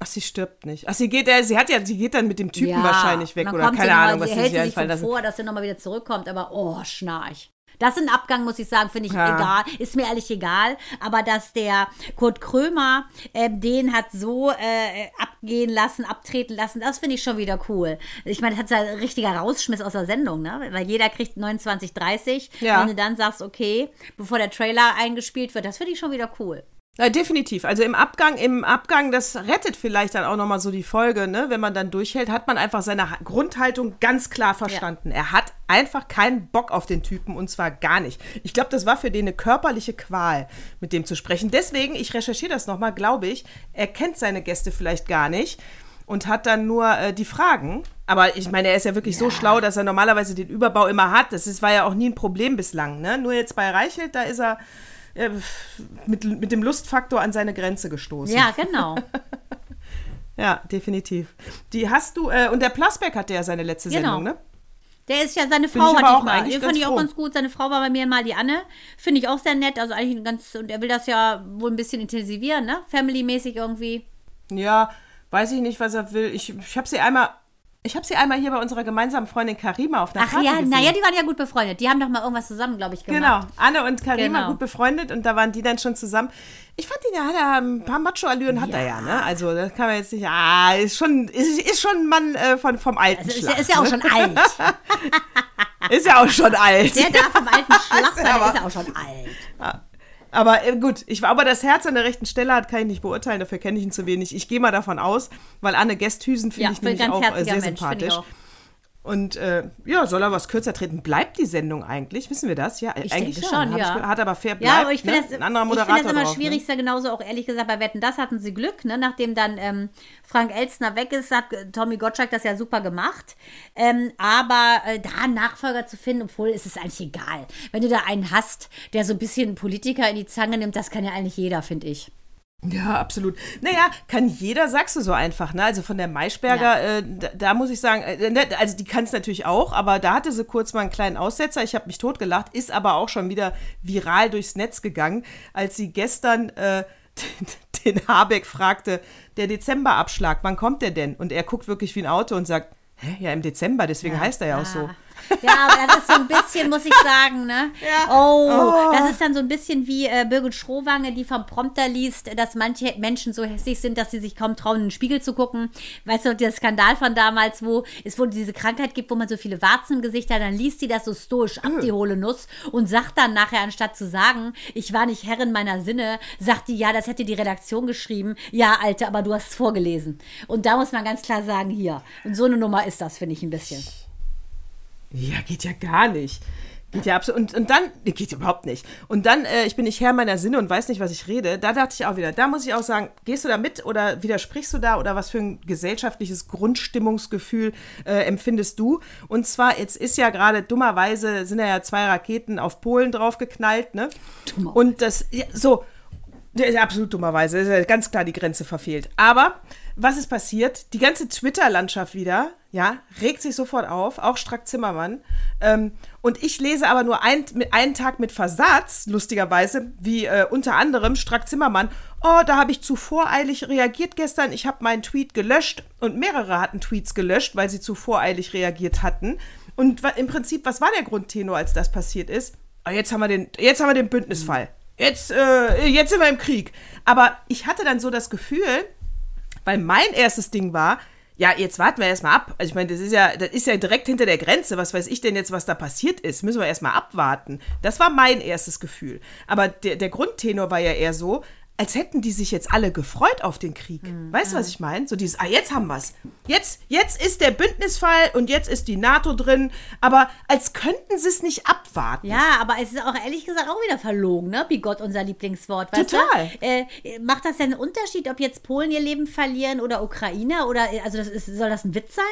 Ach, sie stirbt nicht. Ach, sie geht, äh, sie hat ja, sie geht dann mit dem Typen wahrscheinlich weg oder keine noch mal- Ahnung, was sie sich einfallen lassen. vor, dass sie nochmal wieder zurückkommt, aber oh, schnarch. Das ist ein Abgang, muss ich sagen, finde ich Ja. egal. Ist mir ehrlich egal. Aber dass der Kurt Krömer äh, den hat so äh, abgehen lassen, abtreten lassen, das finde ich schon wieder cool. Ich meine, das hat ja ein richtiger Rausschmiss aus der Sendung, ne? Weil jeder kriegt 29, 30. Ja. Wenn du dann sagst, okay, bevor der Trailer eingespielt wird, das finde ich schon wieder cool. Ja, definitiv. Also im Abgang, im Abgang, das rettet vielleicht dann auch nochmal so die Folge, ne? Wenn man dann durchhält, hat man einfach seine Ha- Grundhaltung ganz klar verstanden. Er hat einfach keinen Bock auf den Typen und zwar gar nicht. Ich glaube, das war für den eine körperliche Qual, mit dem zu sprechen. Deswegen, ich recherchiere das nochmal, glaube ich, er kennt seine Gäste vielleicht gar nicht und hat dann nur äh, die Fragen. Aber ich meine, er ist ja wirklich so schlau, dass er normalerweise den Überbau immer hat. Das ist, war ja auch nie ein Problem bislang. Ne? Nur jetzt bei Reichelt, da ist er äh, mit, mit dem Lustfaktor an seine Grenze gestoßen. Ja, genau. Ja, definitiv. Die hast du, äh, und der Plasberg hatte ja seine letzte Genau. Sendung, ne? Der ist ja, seine Frau hatte ich mal. Den fand ich auch ganz gut. Seine Frau war bei mir mal die Anne. Finde ich auch sehr nett. Also eigentlich ein ganz, und er will das ja wohl ein bisschen intensivieren, ne? Family-mäßig irgendwie. Ja, weiß ich nicht, was er will. Ich, ich habe sie einmal, ich habe sie einmal hier bei unserer gemeinsamen Freundin Karima auf einer Ach Party ja, gesehen. naja, die waren ja gut befreundet. Die haben doch mal irgendwas zusammen, glaube ich, gemacht. Genau, Anne und Karima Genau. gut befreundet und da waren die dann schon zusammen. Ich fand ihn, ja, hat er ein paar Macho-Allüren hat er ja, ne? Also das kann man jetzt nicht, ah, ist schon, ist, ist schon ein Mann äh, von, vom alten Also ist, Schlag. ja, ist ja auch schon alt. Ist ja auch schon alt. Der darf vom alten Schlag der aber- ist ja auch schon alt. Aber äh, gut, ich war aber das Herz an der rechten Stelle hat, kann ich nicht beurteilen, dafür kenne ich ihn zu wenig. Ich gehe mal davon aus, weil Anne Gesthüsen finde Ja, ich nämlich auch äh, sehr Mensch, sympathisch. Und äh, ja, soll er was kürzer treten? Bleibt die Sendung eigentlich? Wissen wir das? Ja, Ich eigentlich denke schon, ja. Ich, hat aber fair bleibt, Ja, aber ich finde ne? das, ein anderer ich Moderator finde das immer drauf, schwierig, Ne? genauso auch ehrlich gesagt, bei Wetten, das hatten sie Glück, ne? nachdem dann ähm, Frank Elstner weg ist, hat äh, Tommy Gottschalk das ja super gemacht. Ähm, aber äh, da einen Nachfolger zu finden, obwohl es ist eigentlich egal. Wenn du da einen hast, der so ein bisschen Politiker in die Zange nimmt, das kann ja eigentlich jeder, finde ich. Ja, absolut. Naja, kann jeder, sagst du so einfach, ne? Also von der Maischberger, äh, da, da muss ich sagen, äh, ne, also die kann es natürlich auch, aber da hatte sie kurz mal einen kleinen Aussetzer. Ich habe mich totgelacht, ist aber auch schon wieder viral durchs Netz gegangen, als sie gestern äh, den, den Habeck fragte, der Dezemberabschlag, wann kommt der denn? Und er guckt wirklich wie ein Auto und sagt, Hä? Ja, im Dezember, deswegen heißt er ja auch so. Ja, aber das ist so ein bisschen, muss ich sagen, ne? Oh, das ist dann so ein bisschen wie äh, Birgit Schrowange, die vom Prompter liest, dass manche Menschen so hässlich sind, dass sie sich kaum trauen, in den Spiegel zu gucken. Weißt du, der Skandal von damals, wo es wohl diese Krankheit gibt, wo man so viele Warzen im Gesicht hat, dann liest die das so stoisch ab, die hohle Nuss, und sagt dann nachher, anstatt zu sagen, ich war nicht Herrin meiner Sinne, sagt die, ja, das hätte die Redaktion geschrieben. Ja, Alte, aber du hast es vorgelesen. Und da muss man ganz klar sagen, hier. Und so eine Nummer ist das, finde ich ein bisschen. Ja, geht ja gar nicht. Geht ja absolut. Und, und dann, nee, geht überhaupt nicht. Und dann, äh, ich bin nicht Herr meiner Sinne und weiß nicht, was ich rede. Da dachte ich auch wieder, da muss ich auch sagen, gehst du da mit oder widersprichst du da oder was für ein gesellschaftliches Grundstimmungsgefühl äh, empfindest du? Und zwar, jetzt ist ja gerade dummerweise, sind ja zwei Raketen auf Polen draufgeknallt, ne? Und das, ja, so, absolut dummerweise, ist ja ganz klar die Grenze verfehlt. Aber was ist passiert? Die ganze Twitter-Landschaft wieder, ja, regt sich sofort auf, auch Strack Zimmermann. Ähm, und ich lese aber nur ein, mit, einen Tag mit Versatz, lustigerweise, wie äh, unter anderem Strack Zimmermann. Oh, da habe ich zu voreilig reagiert gestern. Ich habe meinen Tweet gelöscht und mehrere hatten Tweets gelöscht, weil sie zu voreilig reagiert hatten. Und im Prinzip, was war der Grundtenor, als das passiert ist? Ah, jetzt haben wir den, jetzt haben wir den Bündnisfall. Jetzt, äh, jetzt sind wir im Krieg. Aber ich hatte dann so das Gefühl, weil mein erstes Ding war, ja, jetzt warten wir erstmal ab. Also ich meine, das ist ja, das ist ja direkt hinter der Grenze. Was weiß ich denn jetzt, was da passiert ist? Müssen wir erstmal abwarten. Das war mein erstes Gefühl. Aber der, der Grundtenor war ja eher so, als hätten die sich jetzt alle gefreut auf den Krieg. Weißt du, was ich meine? So dieses, ah, jetzt haben wir's. Jetzt, jetzt ist der Bündnisfall und jetzt ist die NATO drin. Aber als könnten sie es nicht abwarten. Ja, aber es ist auch ehrlich gesagt auch wieder verlogen, ne? Bigott, unser Lieblingswort. Total. Äh, macht das denn einen Unterschied, ob jetzt Polen ihr Leben verlieren oder Ukrainer? Oder also das ist, soll das ein Witz sein?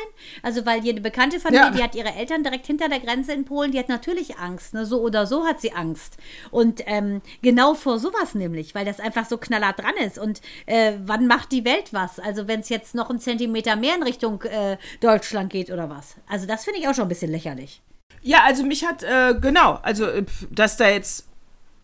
Also, weil eine Bekannte von Ja. die hat ihre Eltern direkt hinter der Grenze in Polen, die hat natürlich Angst, ne? So oder so hat sie Angst. Und ähm, genau vor sowas nämlich, weil das einfach so knallhart dran ist. Und äh, wann macht die Welt was? Also, wenn es jetzt noch einen Zentimeter mehr in Richtung äh, Deutschland geht oder was? Also, das finde ich auch schon ein bisschen lächerlich. Ja, also mich hat, äh, genau, also, äh, dass da jetzt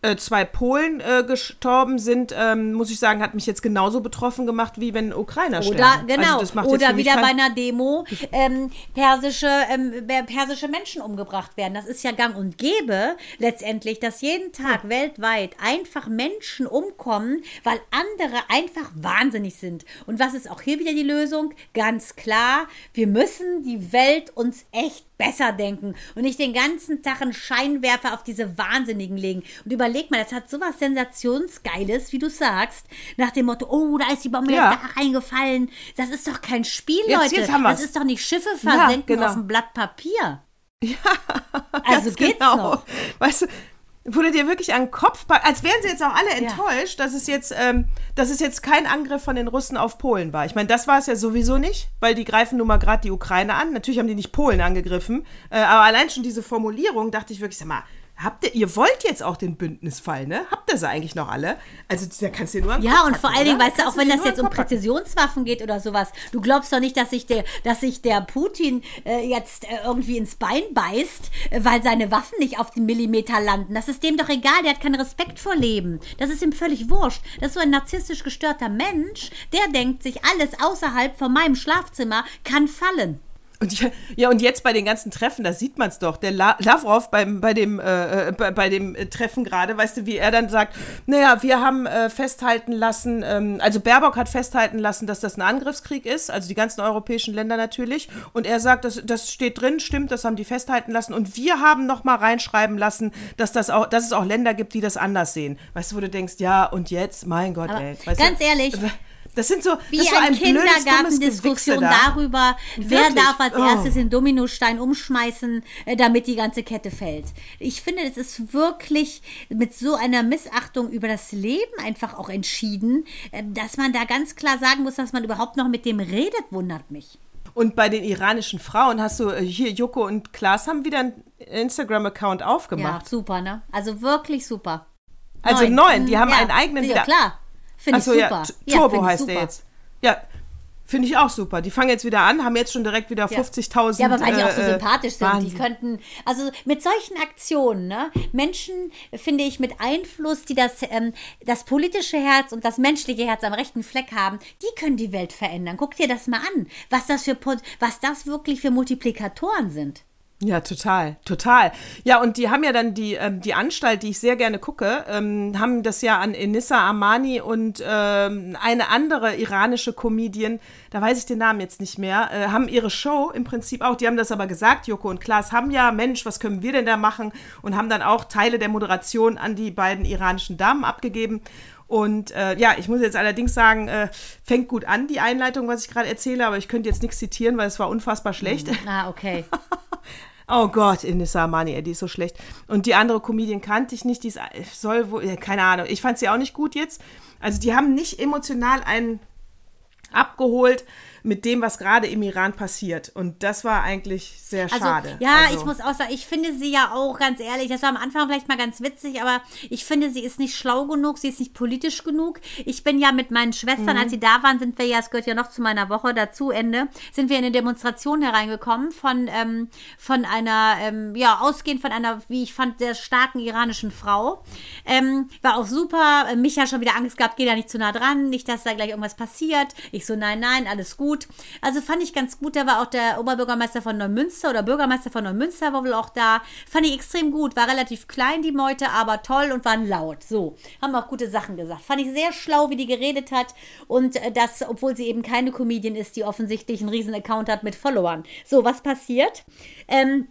äh, zwei Polen äh, gestorben sind, ähm, muss ich sagen, hat mich jetzt genauso betroffen gemacht, wie wenn Ukrainer Oder sterben. genau, Also das macht jetzt oder wieder bei einer Demo ähm, persische, ähm, per- persische Menschen umgebracht werden. Das ist ja gang und gäbe letztendlich, dass jeden Tag weltweit einfach Menschen umkommen, weil andere einfach wahnsinnig sind. Und was ist auch hier wieder die Lösung? Ganz klar, wir müssen die Welt uns echt besser denken und nicht den ganzen Tag einen Scheinwerfer auf diese Wahnsinnigen legen. Und überleg mal, das hat sowas Sensationsgeiles, wie du sagst, nach dem Motto, oh, da ist die Bombe Ja. jetzt da reingefallen. Das ist doch kein Spiel, Jetzt- Leute. jetzt das ist doch nicht Schiffe versenken genau. auf ein Blatt Papier. also Ganz geht's genau. noch. Weißt du, wurde dir wirklich an den Kopf als wären sie jetzt auch alle enttäuscht, dass es jetzt, ähm, dass es jetzt kein Angriff von den Russen auf Polen war. Ich meine, das war es ja sowieso nicht, weil die greifen nun mal gerade die Ukraine an. Natürlich haben die nicht Polen angegriffen, äh, aber allein schon diese Formulierung dachte ich wirklich, sag mal, habt ihr, ihr wollt jetzt auch den Bündnisfall, ne? Habt ihr sie eigentlich noch alle? Also da kannst du dir nur Ja, Kopf und vor packen, allen Dingen, oder? weißt du, auch wenn das jetzt um. Präzisionswaffen geht oder sowas, du glaubst doch nicht, dass sich der, dass sich der Putin äh, jetzt äh, irgendwie ins Bein beißt, äh, weil seine Waffen nicht auf den Millimeter landen. Das ist dem doch egal, der hat keinen Respekt vor Leben. Das ist ihm völlig wurscht. Das ist so ein narzisstisch gestörter Mensch, der denkt sich, alles außerhalb von meinem Schlafzimmer kann fallen. Und ja, ja, und jetzt bei den ganzen Treffen, da sieht man es doch. Der La Lavrov beim, bei dem, äh, äh, bei, bei dem äh, Treffen gerade, weißt du, wie er dann sagt, naja, wir haben äh, festhalten lassen, ähm, also Baerbock hat festhalten lassen, dass das ein Angriffskrieg ist, also die ganzen europäischen Länder natürlich. Und er sagt, das, das steht drin, stimmt, das haben die festhalten lassen. Und wir haben noch mal reinschreiben lassen, dass, das auch, dass es auch Länder gibt, die das anders sehen. Weißt du, wo du denkst, ja, und jetzt, mein Gott, Aber ey. Ganz du, ehrlich, das sind so, Wie das ein, ein Kindergartendiskussion darüber, wer Wirklich? darf als Oh. erstes den Dominostein umschmeißen, äh, damit die ganze Kette fällt. Ich finde, es ist wirklich mit so einer Missachtung über das Leben einfach auch entschieden, äh, dass man da ganz klar sagen muss, dass man überhaupt noch mit dem redet, wundert mich. Und bei den iranischen Frauen hast du äh, hier, Joko und Klaas haben wieder einen Instagram-Account Ja, aufgemacht. super, ne? Also wirklich super. Also neun, die haben ja, einen eigenen Ja, wieder. klar. Finde ich Achso, ja, super. Ja, Turbo ich heißt der jetzt. Ja, finde ich auch super. Die fangen jetzt wieder an, haben jetzt schon direkt wieder Ja. 50.000. Ja, aber weil die auch so äh, sympathisch sind. Die Wahnsinn. könnten, also mit solchen Aktionen, ne, Menschen, finde ich, mit Einfluss, die das, ähm, das politische Herz und das menschliche Herz am rechten Fleck haben, die können die Welt verändern. Guck dir das mal an, was das für, was das wirklich für Multiplikatoren sind. Ja, total, total. Ja, und die haben ja dann die, ähm, die Anstalt, die ich sehr gerne gucke, ähm, haben das ja an Enissa Armani und ähm, eine andere iranische Comedian, da weiß ich den Namen jetzt nicht mehr, äh, haben ihre Show im Prinzip auch, die haben das aber gesagt, Joko und Klaas haben ja, Mensch, was können wir denn da machen? Und haben dann auch Teile der Moderation an die beiden iranischen Damen abgegeben. Und äh, ja, ich muss jetzt allerdings sagen, äh, fängt gut an, die Einleitung, was ich gerade erzähle, aber ich könnte jetzt nichts zitieren, weil es war unfassbar schlecht. Ah, okay. Oh Gott, Inissa Amani, ey, die ist so schlecht. Und die andere Comedian kannte ich nicht, die ist, soll wohl, keine Ahnung. Ich fand sie auch nicht gut jetzt. Also die haben nicht emotional einen abgeholt mit dem, was gerade im Iran passiert. Und das war eigentlich sehr Also, schade. ja, also, ich muss auch sagen, ich finde sie ja auch ganz ehrlich, das war am Anfang vielleicht mal ganz witzig, aber ich finde, sie ist nicht schlau genug, sie ist nicht politisch genug. Ich bin ja mit meinen Schwestern, Mhm. als sie da waren, sind wir ja, es gehört ja noch zu meiner Woche dazu, Ende, sind wir in eine Demonstration hereingekommen von, ähm, von einer, ähm, ja, ausgehend von einer, wie ich fand, sehr starken iranischen Frau. Ähm, war auch super. Äh, Micha schon wieder Angst gehabt, geh da nicht zu nah dran, nicht, dass da gleich irgendwas passiert. Ich so, nein, nein, alles gut. Also fand ich ganz gut. Da war auch der Oberbürgermeister von Neumünster oder Bürgermeister von Neumünster war wohl auch da. Fand ich extrem gut. War relativ klein, die Meute, aber toll und waren laut. So, haben auch gute Sachen gesagt. Fand ich sehr schlau, wie die geredet hat. Und äh, das, obwohl sie eben keine Comedian ist, die offensichtlich einen riesen Account hat mit Followern. So, was passiert? Ähm,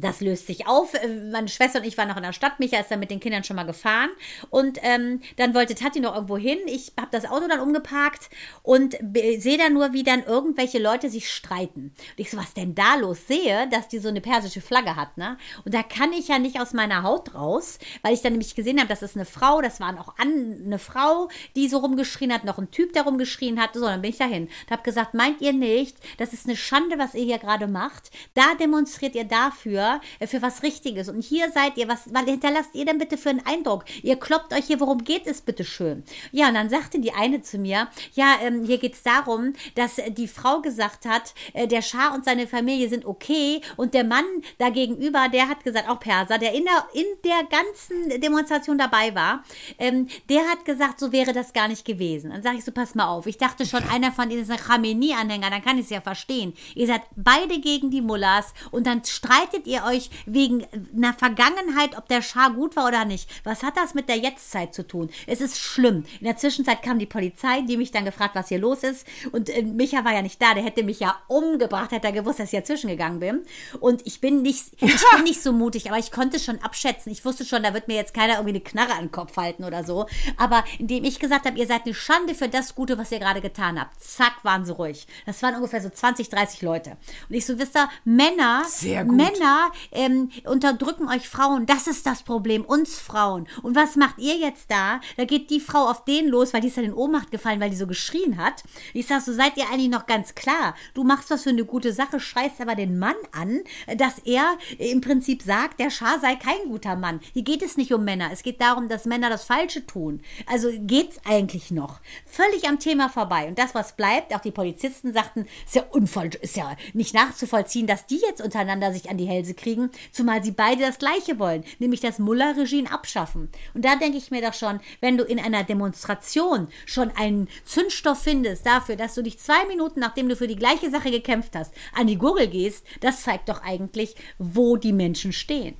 das löst sich auf. Äh, Meine Schwester und ich waren noch in der Stadt. Micha ist dann mit den Kindern schon mal gefahren. Und ähm, dann wollte Tati noch irgendwo hin. Ich habe das Auto dann umgeparkt und sehe dann nur, wie dann irgendwelche Leute sich streiten. Und ich so, was denn da los? Sehe, dass die so eine persische Flagge hat, ne? Und da kann ich ja nicht aus meiner Haut raus, weil ich dann nämlich gesehen habe, das ist eine Frau, das waren auch an, eine Frau, die so rumgeschrien hat, noch ein Typ, der rumgeschrien hat. So, dann bin ich dahin. Und habe gesagt, meint ihr nicht, das ist eine Schande, was ihr hier gerade macht? Da demonstriert ihr dafür, äh, für was Richtiges. Und hier seid ihr, was, was hinterlasst ihr denn bitte für einen Eindruck? Ihr kloppt euch hier, worum geht es bitte schön? Ja, und dann sagte die eine zu mir, ja, ähm, hier geht es darum, dass äh, die Frau gesagt hat, äh, der Schah und seine Familie sind okay und der Mann dagegenüber, der hat gesagt, auch Perser, der in der, in der ganzen Demonstration dabei war, ähm, der hat gesagt, so wäre das gar nicht gewesen. Dann sage ich so, pass mal auf, ich dachte schon, einer von denen ist ein Khamenei-Anhänger, dann kann ich es ja verstehen. Ihr seid beide gegen die Mullahs und dann streitet ihr euch wegen einer Vergangenheit, ob der Schah gut war oder nicht. Was hat das mit der Jetztzeit zu tun? Es ist schlimm. In der Zwischenzeit kam die Polizei, die mich dann gefragt, was hier los ist. Und äh, Micha war ja nicht da, der hätte mich ja umgebracht, hätte er gewusst, dass ich dazwischen gegangen bin. Und ich bin nicht, ich bin nicht so mutig, aber ich konnte schon abschätzen. Ich wusste schon, da wird mir jetzt keiner irgendwie eine Knarre an den Kopf halten oder so. Aber indem ich gesagt habe, ihr seid eine Schande für das Gute, was ihr gerade getan habt, zack, waren sie ruhig. Das waren ungefähr so 20, 30 Leute. Und ich so, wisst ihr, Männer, Sehr gut. Männer ähm, unterdrücken euch Frauen, das ist das Problem, uns Frauen. Und was macht ihr jetzt da? Da geht die Frau auf den los, weil die ist ja in Ohnmacht gefallen, weil die so geschrien hat. Ich sag so, seid ihr eigentlich noch ganz klar? Du machst was für eine gute Sache, schreist aber den Mann an, dass er im Prinzip sagt, der Schah sei kein guter Mann. Hier geht es nicht um Männer. Es geht darum, dass Männer das Falsche tun. Also geht's eigentlich noch. Völlig am Thema vorbei. Und das, was bleibt, auch die Polizisten sagten, ist ja unvoll, ist ja nicht nachzuvollziehen, dass die jetzt untereinander sich an die Hälse kriegen, zumal sie beide das Gleiche wollen, nämlich das Mullah-Regime abschaffen. Und da denke ich mir doch schon, wenn du in einer Demonstration schon einen Zündstoff findest dafür, dass du dich zwei Minuten, nachdem du für die gleiche Sache gekämpft hast, an die Gurgel gehst, das zeigt doch eigentlich, wo die Menschen stehen.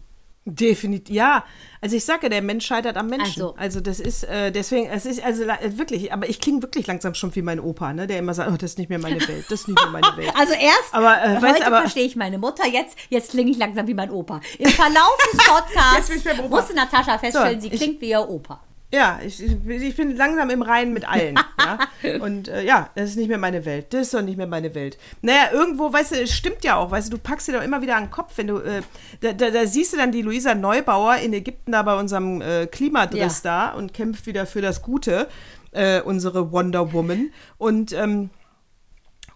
Definitiv, ja. Also ich sage, der Mensch scheitert am Menschen. Also. Also, das ist, äh, deswegen, es ist, also wirklich, aber ich klinge wirklich langsam schon wie mein Opa, ne, der immer sagt, oh, das ist nicht mehr meine Welt, das ist nicht mehr meine Welt. Also erst, Aber, äh, heute aber- verstehe ich meine Mutter, jetzt, jetzt klinge ich langsam wie mein Opa. Im Verlauf des Podcasts musste Natascha feststellen, So, sie ich- klingt wie ihr Opa. Ja, ich, ich bin langsam im Reinen mit allen. ja? Und äh, ja, das ist nicht mehr meine Welt. Das ist doch nicht mehr meine Welt. Naja, irgendwo, weißt du, es stimmt ja auch, weißt du, du packst dir doch immer wieder an den Kopf, wenn du, äh, da, da, da siehst du dann die Luisa Neubauer in Ägypten da bei unserem äh, Klimadriss da und kämpft wieder für das Gute, äh, unsere Wonder Woman. Und ähm,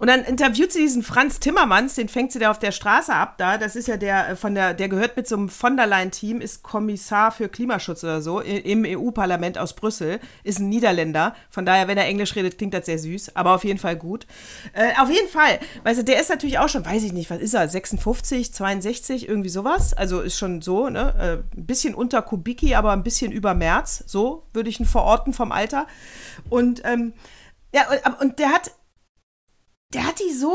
und dann interviewt sie diesen Franz Timmermans, den fängt sie da auf der Straße ab da. Das ist ja der äh, von der, der gehört mit so einem von der Leyen-Team, ist Kommissar für Klimaschutz oder so im EU-Parlament aus Brüssel, ist ein Niederländer. Von daher, wenn er Englisch redet, klingt das sehr süß, aber auf jeden Fall gut. Äh, auf jeden Fall, weißt du, der ist natürlich auch schon, weiß ich nicht, was ist er, 56, 62, irgendwie sowas. Also ist schon so, ne? Äh, ein bisschen unter Kubicki, aber ein bisschen über März. So würde ich ihn verorten vom Alter. Und ähm, ja, und, und der hat der hat die so,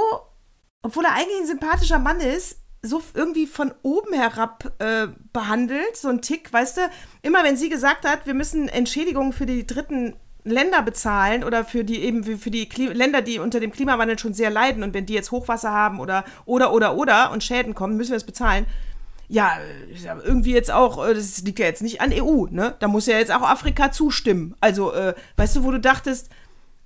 obwohl er eigentlich ein sympathischer Mann ist, so irgendwie von oben herab äh, behandelt, so ein Tick, weißt du, immer wenn sie gesagt hat, wir müssen Entschädigungen für die dritten Länder bezahlen oder für die eben für die Kli Länder, die unter dem Klimawandel schon sehr leiden und wenn die jetzt Hochwasser haben oder oder oder oder und Schäden kommen, müssen wir es bezahlen. Ja, ja, irgendwie jetzt auch, äh, das liegt ja jetzt nicht an EU, ne? Da muss ja jetzt auch Afrika zustimmen. Also, äh, weißt du, wo du dachtest,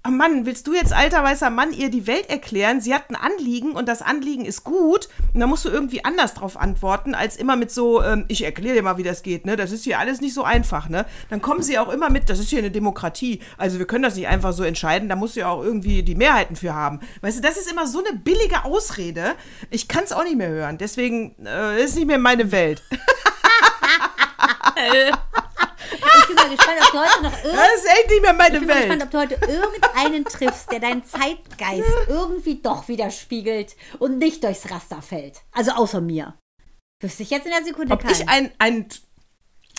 Oh Mann, willst du jetzt alter weißer Mann ihr die Welt erklären? Sie hat ein Anliegen und das Anliegen ist gut. Und da musst du irgendwie anders drauf antworten, als immer mit so, ähm, ich erkläre dir mal, wie das geht, ne? Das ist hier alles nicht so einfach, ne? Dann kommen sie auch immer mit, das ist hier eine Demokratie. Also wir können das nicht einfach so entscheiden, da musst du ja auch irgendwie die Mehrheiten für haben. Weißt du, das ist immer so eine billige Ausrede. Ich kann es auch nicht mehr hören. Deswegen äh, ist nicht mehr meine Welt. Ich bin mal gespannt, ob du heute noch Das irgend ist echt nicht mehr meine ich bin mal gespannt, ob du heute irgendeinen triffst, der deinen Zeitgeist irgendwie doch widerspiegelt und nicht durchs Raster fällt. Also außer mir. Wüsste ich jetzt in der Sekunde Ob keinen. ich ein, ein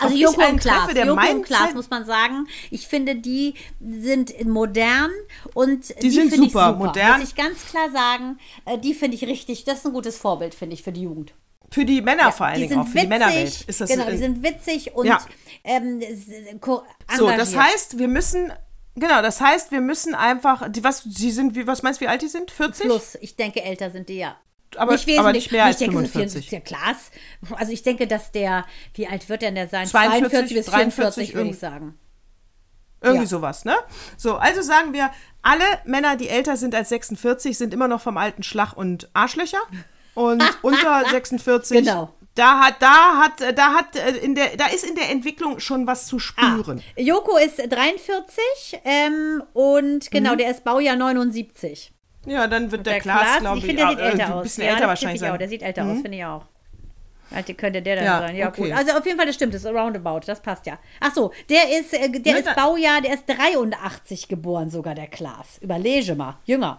Also Joko und Klaas, treffe, der Joko und Klaas muss man sagen. Ich finde, die sind modern und die, sind finde ich super, super. modern. Muss ich ganz klar sagen, äh, die finde ich richtig, das ist ein gutes Vorbild, finde ich, für die Jugend. Für die Männer vor allen Dingen auch, für die Männerwelt. witzig, Ist das genau, äh, die sind witzig und Ja. ähm, So, das heißt, wir müssen, genau, das heißt, wir müssen einfach, die, was, sie sind, wie, was meinst du, wie alt die sind? 40? Plus, ich denke, älter sind die ja. Aber- nicht wesentlich. aber nicht mehr als ich denke, so 45. 44, Ja, Klaas. Also ich denke, dass der, wie alt wird denn der sein? 42 42 bis 44, 43 würde ich sagen. Irgendwie Ja. sowas, ne? So, also sagen wir, alle Männer, die älter sind als 46, sind immer noch vom alten Schlag und Arschlöcher. Und unter 46, Genau. da hat, da hat, da hat, äh, in der, da ist in der Entwicklung schon was zu spüren. Ah, Joko ist 43 ähm, und genau, Mhm. der ist Baujahr 79. Ja, dann wird der, Der Klaas, glaube ich ich, finde, der auch, sieht älter äh, ein aus. bisschen ja, älter wahrscheinlich auch. sein. Mhm. Der sieht älter aus, finde ich auch. Alte könnte der dann Ja, sein. Ja, okay. gut. Also auf jeden Fall, das stimmt, das ist roundabout, das passt ja. Ach so, der ist, äh, der Ne, ist Baujahr, der ist 83 geboren, sogar der Klaas. Überlege mal, jünger.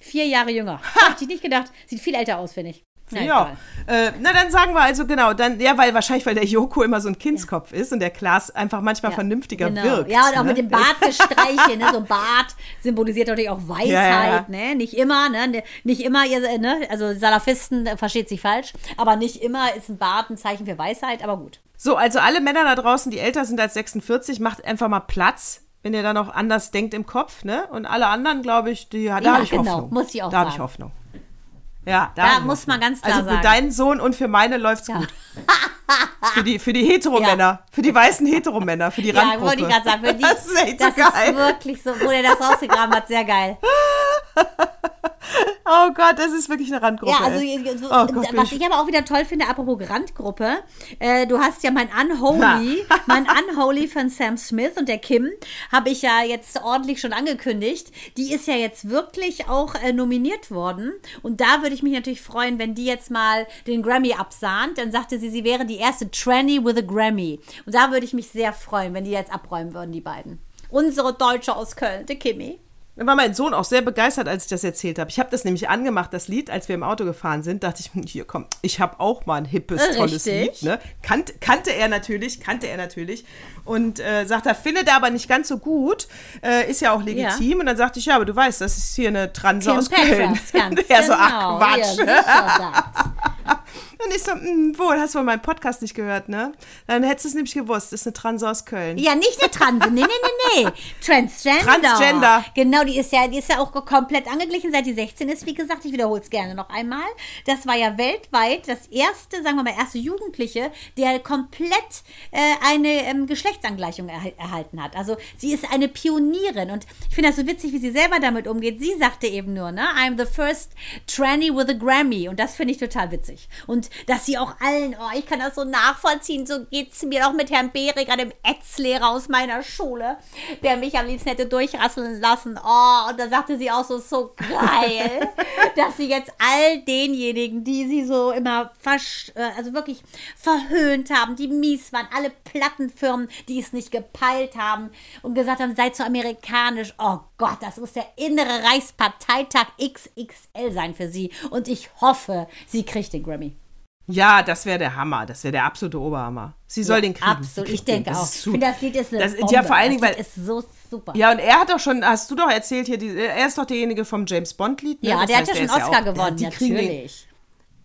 Vier Jahre jünger. Hätte ich nicht gedacht. Sieht viel älter aus, finde ich. Na, ja, äh, na dann sagen wir also genau, dann ja, weil wahrscheinlich weil der Joko immer so ein Kindskopf ist und der Klaas einfach manchmal Ja, vernünftiger genau. wirkt. Ja, und auch ne? mit dem Bartgestreiche, ne? So ein Bart symbolisiert natürlich auch Weisheit, Ja, ja. ne? Nicht immer, ne? Nicht immer, ihr, ne? Also Salafisten äh, versteht sich falsch, aber nicht immer ist ein Bart ein Zeichen für Weisheit, aber gut. So, also alle Männer da draußen, die älter sind als 46, macht einfach mal Platz, wenn ihr da noch anders denkt im Kopf, ne? Und alle anderen, glaube ich, die, da Ja, habe ich genau, Hoffnung. muss ich auch da habe ich sagen. Hoffnung. Ja, da, Da muss man ganz klar Also für sagen. deinen Sohn und für meine läuft's gut. für die, für die Heteromänner, für die weißen Heteromänner, für die Ja, Randgruppe. wollte ich gerade sagen, für die, Das ist echt so das geil. ist wirklich so, wo der das rausgegraben hat, sehr geil. Oh Gott, das ist wirklich eine Randgruppe. Ja, also ey. so, Oh Gott, was ich- aber auch wieder toll finde, apropos Randgruppe, äh, du hast ja mein Unholy, mein Unholy von Sam Smith und der Kim, habe ich ja jetzt ordentlich schon angekündigt. Die ist ja jetzt wirklich auch äh, nominiert worden und da würde ich mich natürlich freuen, wenn die jetzt mal den Grammy absahnt. Dann sagte sie, sie wäre die erste Tranny with a Grammy und da würde ich mich sehr freuen, wenn die jetzt abräumen würden, die beiden. Unsere Deutsche aus Köln, die Kimi. Da war mein Sohn auch sehr begeistert, als ich das erzählt habe. Ich habe das nämlich angemacht, das Lied, als wir im Auto gefahren sind. Dachte ich, hier komm, ich habe auch mal ein hippes, tolles richtig. Lied. Ne? Kannte, kannte er natürlich, kannte er natürlich. Und äh, sagt er, findet er aber nicht ganz so gut. Äh, ist ja auch legitim. Und dann sagte ich, ja, aber du weißt, das ist hier eine Transe Kim aus Köln. Petras, ganz Und er so, ach genau. Quatsch. Ja. Und ich so, hm, wohl, hast du wohl meinen Podcast nicht gehört, ne? Dann hättest du es nämlich gewusst, das ist eine Transe aus Köln. Ja, nicht eine Transe. Nee, nee, nee, nee. Transgender. Transgender. Genau, die ist ja, die ist ja auch komplett angeglichen, seit die 16 ist. Wie gesagt, ich wiederhole es gerne noch einmal. Das war ja weltweit das erste, sagen wir mal, erste Jugendliche, der komplett äh, eine ähm, Geschlechtsangleichung erha- erhalten hat. Also sie ist eine Pionierin und ich finde das so witzig, wie sie selber damit umgeht. Sie sagte eben nur, ne, I'm the first tranny with a Grammy und das finde ich total witzig. Und dass sie auch allen, oh, ich kann das so nachvollziehen, so geht es mir auch mit Herrn Behriger, dem Etzlehrer aus meiner Schule, der mich am liebsten hätte durchrasseln lassen. Oh, und da sagte sie auch so, so geil, dass sie jetzt all denjenigen, die sie so immer versch äh, also wirklich verhöhnt haben, die mies waren, alle Plattenfirmen, die es nicht gepeilt haben und gesagt haben, seid so amerikanisch. Oh Gott, das muss der innere Reichsparteitag XXL sein für sie. Und ich hoffe, sie kriegt den Grammy. Ja, das wäre der Hammer. Das wäre der absolute Oberhammer. Sie soll den kriegen. Absolut, ich denke auch. Ich finde, das Lied ist eine Das- ja, Bombe. vor allen Dingen, weil- ist so super. Ja, und er hat doch schon, hast du doch erzählt hier, die, er ist doch derjenige vom James Bond-Lied. Ne? Ja, Das der heißt, hat ja schon Oscar auch- gewonnen, die kriegen Den, natürlich.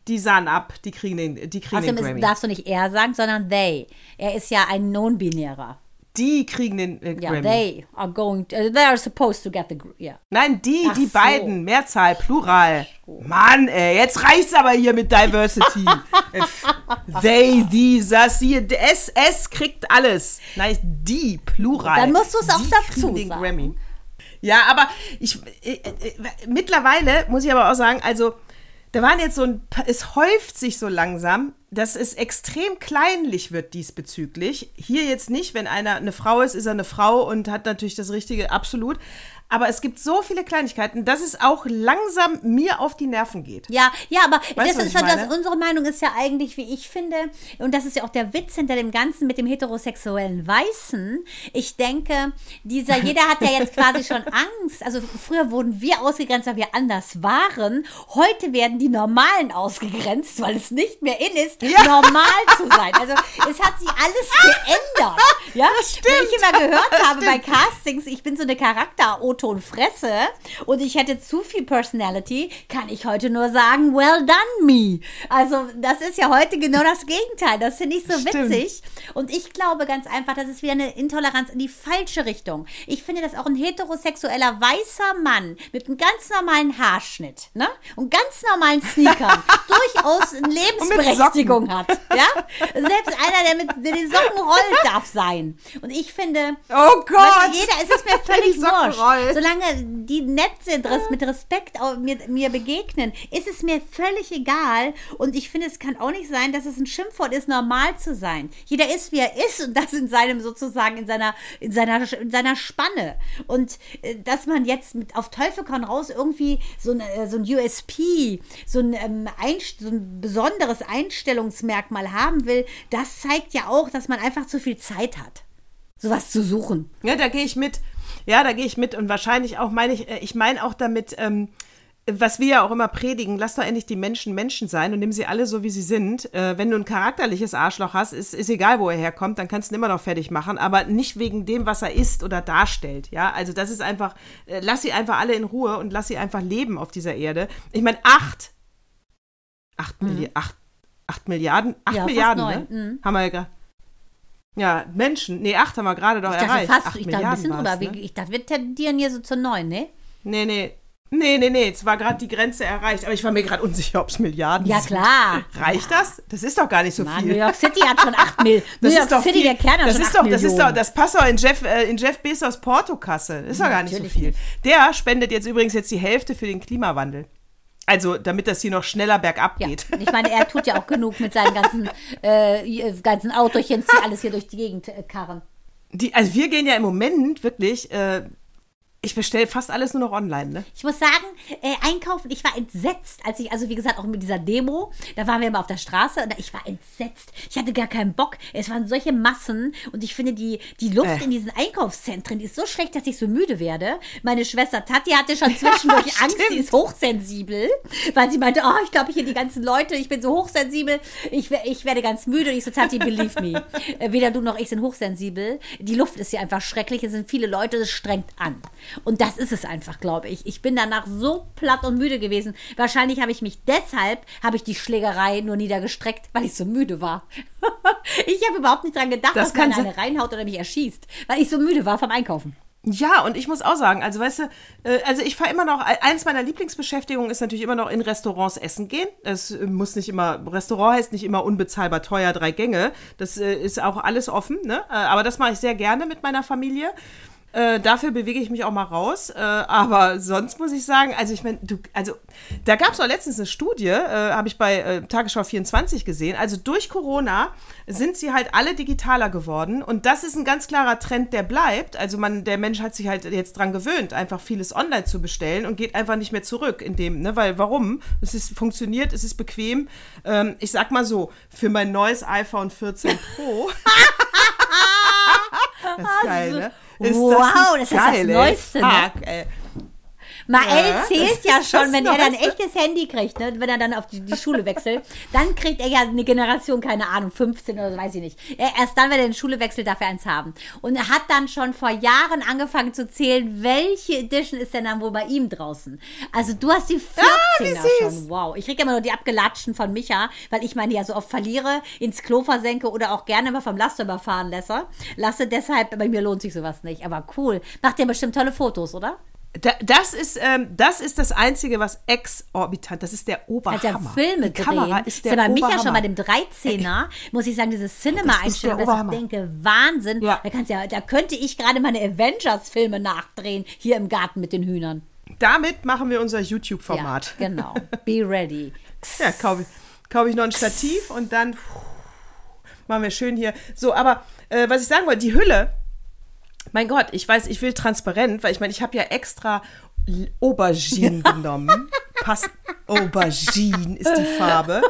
die sahen ab, die kriegen den, die kriegen Außerdem den ist, Grammy. darfst du nicht er sagen, sondern they. Er ist ja ein Non-Binärer. Die kriegen den äh, Ja, Grammy. they are going, to, they are supposed to get the, ja. Nein, die, Ach die so. beiden, Mehrzahl, Plural. Mann, ey, jetzt reicht's aber hier mit Diversity. F- They, die, das hier, S, S kriegt alles. Nein, die, Plural. Dann musst du's auch Die dazu den sagen. Grammy. Ja, aber ich, äh, äh, mittlerweile muss ich aber auch sagen, also, da waren jetzt so ein, es häuft sich so langsam, dass es extrem kleinlich wird diesbezüglich. Hier jetzt nicht, wenn einer eine Frau ist, ist er eine Frau und hat natürlich das Richtige, absolut. Aber es gibt so viele Kleinigkeiten, dass es auch langsam mir auf die Nerven geht. Ja, ja, aber Weißt das ist ja das, unsere Meinung ist ja eigentlich, wie ich finde, und das ist ja auch der Witz hinter dem Ganzen mit dem heterosexuellen Weißen. Ich denke, dieser, jeder hat ja jetzt quasi schon Angst. Also früher wurden wir ausgegrenzt, weil wir anders waren. Heute werden die Normalen ausgegrenzt, weil es nicht mehr in ist, normal zu sein. Also es hat sich alles geändert. Ja, Wenn ich immer gehört habe bei Castings, ich bin so eine charakter und fresse und ich hätte zu viel Personality, kann ich heute nur sagen, well done me. Also das ist ja heute genau das Gegenteil. Das finde ich so Stimmt. witzig. Und ich glaube ganz einfach, das ist wieder eine Intoleranz in die falsche Richtung. Ich finde, dass auch ein heterosexueller weißer Mann mit einem ganz normalen Haarschnitt ne? und ganz normalen Sneakern durchaus eine Lebensberechtigung hat. Ja? Selbst einer, der mit der die Socken rollt, darf sein. Und ich finde, Oh Gott! Weißt du, jeder, es ist mir völlig wurscht. Solange die nett sind, mit Respekt mir, mir begegnen, ist es mir völlig egal. Und ich finde, es kann auch nicht sein, dass es ein Schimpfwort ist, normal zu sein. Jeder ist, wie er ist und das in seinem sozusagen, in seiner, in seiner, in seiner Spanne. Und äh, dass man jetzt mit auf Teufel komm raus irgendwie so ein, äh, so ein USP, so ein, ähm, so ein besonderes Einstellungsmerkmal haben will, das zeigt ja auch, dass man einfach zu viel Zeit hat sowas zu suchen. Ja, da gehe ich mit. Ja, da gehe ich mit. Und wahrscheinlich auch meine ich, äh, ich meine auch damit, ähm, was wir ja auch immer predigen, lass doch endlich die Menschen Menschen sein und nimm sie alle so, wie sie sind. Äh, wenn du ein charakterliches Arschloch hast, ist, ist egal, wo er herkommt, dann kannst du ihn immer noch fertig machen, aber nicht wegen dem, was er ist oder darstellt. Ja, also das ist einfach, äh, lass sie einfach alle in Ruhe und lass sie einfach leben auf dieser Erde. Ich meine, acht, acht, Milli acht, acht Milliarden, acht Mhm. Ja, Milliarden, ne? mhm. Haben wir ja gerade. Ja, Menschen. Nee, acht haben wir gerade doch Ich dachte erreicht. fast, Acht ich dachte ein bisschen drüber. ne? Ich dachte, wir tendieren hier so zu neun, ne? Nee, nee. Nee, nee, nee. Jetzt war gerade die Grenze erreicht. Aber ich war mir gerade unsicher, ob es Milliarden Ja, sind. klar. Reicht das? Das ist doch gar nicht so Mann, viel. New York City hat schon 8 Mil. New das York ist doch City, viel. der Kern hat das schon ist 8 doch, das ist Millionen. doch, das passt doch in Jeff, äh, in Jeff Bezos Portokasse. Ist doch gar nicht so viel. Der spendet jetzt übrigens jetzt die Hälfte für den Klimawandel. Also, damit das hier noch schneller bergab Ja, geht. ich meine, er tut ja auch genug mit seinen ganzen, äh, ganzen Autochens, die alles hier durch die Gegend äh, karren. Die, also, wir gehen ja im Moment wirklich. Äh, ich bestelle fast alles nur noch online, ne? Ich muss sagen, äh, einkaufen, ich war entsetzt, als ich, also wie gesagt, auch mit dieser Demo, da waren wir immer auf der Straße und ich war entsetzt. Ich hatte gar keinen Bock. Es waren solche Massen und ich finde, die, die Luft Äh. in diesen Einkaufszentren die ist so schlecht, dass ich so müde werde. Meine Schwester Tati hatte schon zwischendurch Ja, Angst, sie ist hochsensibel, weil sie meinte, oh, ich glaube, hier die ganzen Leute, ich bin so hochsensibel, ich, ich werde ganz müde und ich so, Tati, believe me. Äh, Weder du noch ich sind hochsensibel. Die Luft ist hier einfach schrecklich, es sind viele Leute, es strengt an. Und das ist es einfach, glaube ich. Ich bin danach so platt und müde gewesen. Wahrscheinlich habe ich mich deshalb, habe ich die Schlägerei nur niedergestreckt, weil ich so müde war. ich habe überhaupt nicht dran gedacht, Das dass einer eine reinhaut oder mich erschießt, weil ich so müde war vom Einkaufen. Ja, und ich muss auch sagen, also weißt du, äh, also ich fahre immer noch, eins meiner Lieblingsbeschäftigungen ist natürlich immer noch in Restaurants essen gehen. Es äh, muss nicht immer, Restaurant heißt nicht immer unbezahlbar teuer, drei Gänge. Das äh, ist auch alles offen, ne? Äh, Aber das mache ich sehr gerne mit meiner Familie. Äh, dafür bewege ich mich auch mal raus. Äh, aber sonst muss ich sagen, also ich meine, du, also da gab es auch letztens eine Studie, äh, habe ich bei äh, Tagesschau 24 gesehen. Also durch Corona sind sie halt alle digitaler geworden und das ist ein ganz klarer Trend, der bleibt. Also man, der Mensch hat sich halt jetzt dran gewöhnt, einfach vieles online zu bestellen und geht einfach nicht mehr zurück in dem, ne? Weil warum? Es ist funktioniert, es ist bequem. Ähm, ich sag mal so, für mein neues iPhone 14 Pro. das ist geil, ne? Wow, nicht das ist das ey? Neueste, ne? Fuck, ey. Mael Ja, zählt ja schon, wenn er dann ein echtes Handy kriegt, ne? wenn er dann auf die, die Schule wechselt, dann kriegt er ja eine Generation, keine Ahnung, 15 oder so, weiß ich nicht. Er, erst dann, wenn er in die Schule wechselt, darf er eins haben. Und er hat dann schon vor Jahren angefangen zu zählen, welche Edition ist denn dann wohl bei ihm draußen. Also du hast die 14er süß. schon, wow. Ich kriege immer nur die abgelatschten von Micha, weil ich meine ja so oft verliere, ins Klo versenke oder auch gerne mal vom Laster überfahren lasse. Lasse deshalb, bei mir lohnt sich sowas nicht, aber cool. Macht ihr bestimmt tolle Fotos, oder? Da, das, ist, ähm, das ist das Einzige, was exorbitant, das ist der Als Oberhammer. ja Filme Die Kamera drehen, ist der ja bei Micha Oberhammer. schon bei dem 13er, muss ich sagen, diese Cinema-Einstellung, dass ich denke, Wahnsinn. Ja. Da, kannst ja, da könnte ich gerade meine Avengers-Filme nachdrehen, hier im Garten mit den Hühnern. Damit machen wir unser Ja, YouTube-Format. genau. Be ready. Ja, kaufe ich, kauf ich noch ein Stativ und dann puh, machen wir schön hier. So, aber äh, was ich sagen wollte, die Hülle, mein Gott, ich weiß, ich will transparent, weil ich meine, ich habe ja extra Aubergine genommen. Passt. Aubergine ist die Farbe.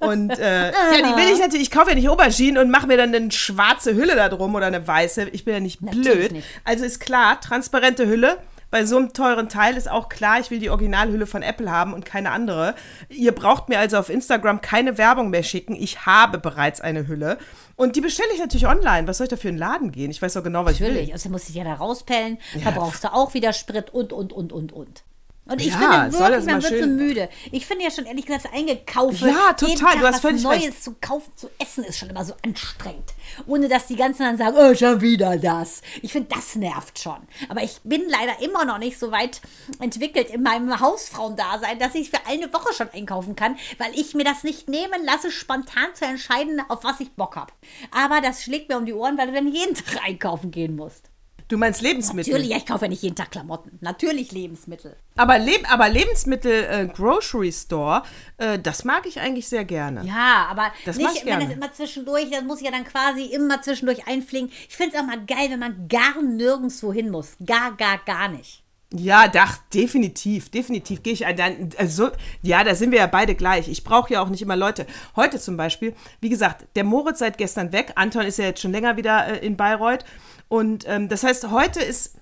Und äh, ja, die will ich natürlich, ich kaufe ja nicht Aubergine und mache mir dann eine schwarze Hülle da drum oder eine weiße. Ich bin ja nicht Natürlich blöd. nicht. Also ist klar, transparente Hülle. Bei so einem teuren Teil ist auch klar, ich will die Originalhülle von Apple haben und keine andere. Ihr braucht mir also auf Instagram keine Werbung mehr schicken. Ich habe bereits eine Hülle. Und die bestelle ich natürlich online. Was soll ich da für einen Laden gehen? Ich weiß doch genau, was ich will. Natürlich. Außerdem muss ich ja da rauspellen, verbrauchst du auch wieder Sprit und, und, und, und, und. Und ich Ja, finde wirklich, man mal wird so müde. Ich finde ja schon ehrlich gesagt, das Eingekaufe, Ja, total, jeden Tag du hast was völlig Neues recht. zu kaufen, zu essen, ist schon immer so anstrengend. Ohne dass die ganzen dann sagen, oh, schon wieder das. Ich finde, das nervt schon. Aber ich bin leider immer noch nicht so weit entwickelt in meinem Hausfrauendasein, dass ich für eine Woche schon einkaufen kann, weil ich mir das nicht nehmen lasse, spontan zu entscheiden, auf was ich Bock habe. Aber das schlägt mir um die Ohren, weil du dann jeden Tag einkaufen gehen musst. Du meinst Lebensmittel. Natürlich, ja, ich kaufe ja nicht jeden Tag Klamotten. Natürlich Lebensmittel. Aber, Leb aber Lebensmittel äh, Grocery Store, äh, das mag ich eigentlich sehr gerne. Ja, aber Das nicht, ich wenn das immer zwischendurch, das muss ich ja dann quasi immer zwischendurch einfliegen. Ich finde es auch mal geil, wenn man gar nirgendwo hin muss. Gar, gar, gar nicht. Ja, doch, definitiv, definitiv gehe ich ein. Also, ja, da sind wir ja beide gleich. Ich brauche ja auch nicht immer Leute. Heute zum Beispiel, wie gesagt, der Moritz seit gestern weg. Anton ist ja jetzt schon länger wieder äh, in Bayreuth. Und ähm, das heißt, heute ist.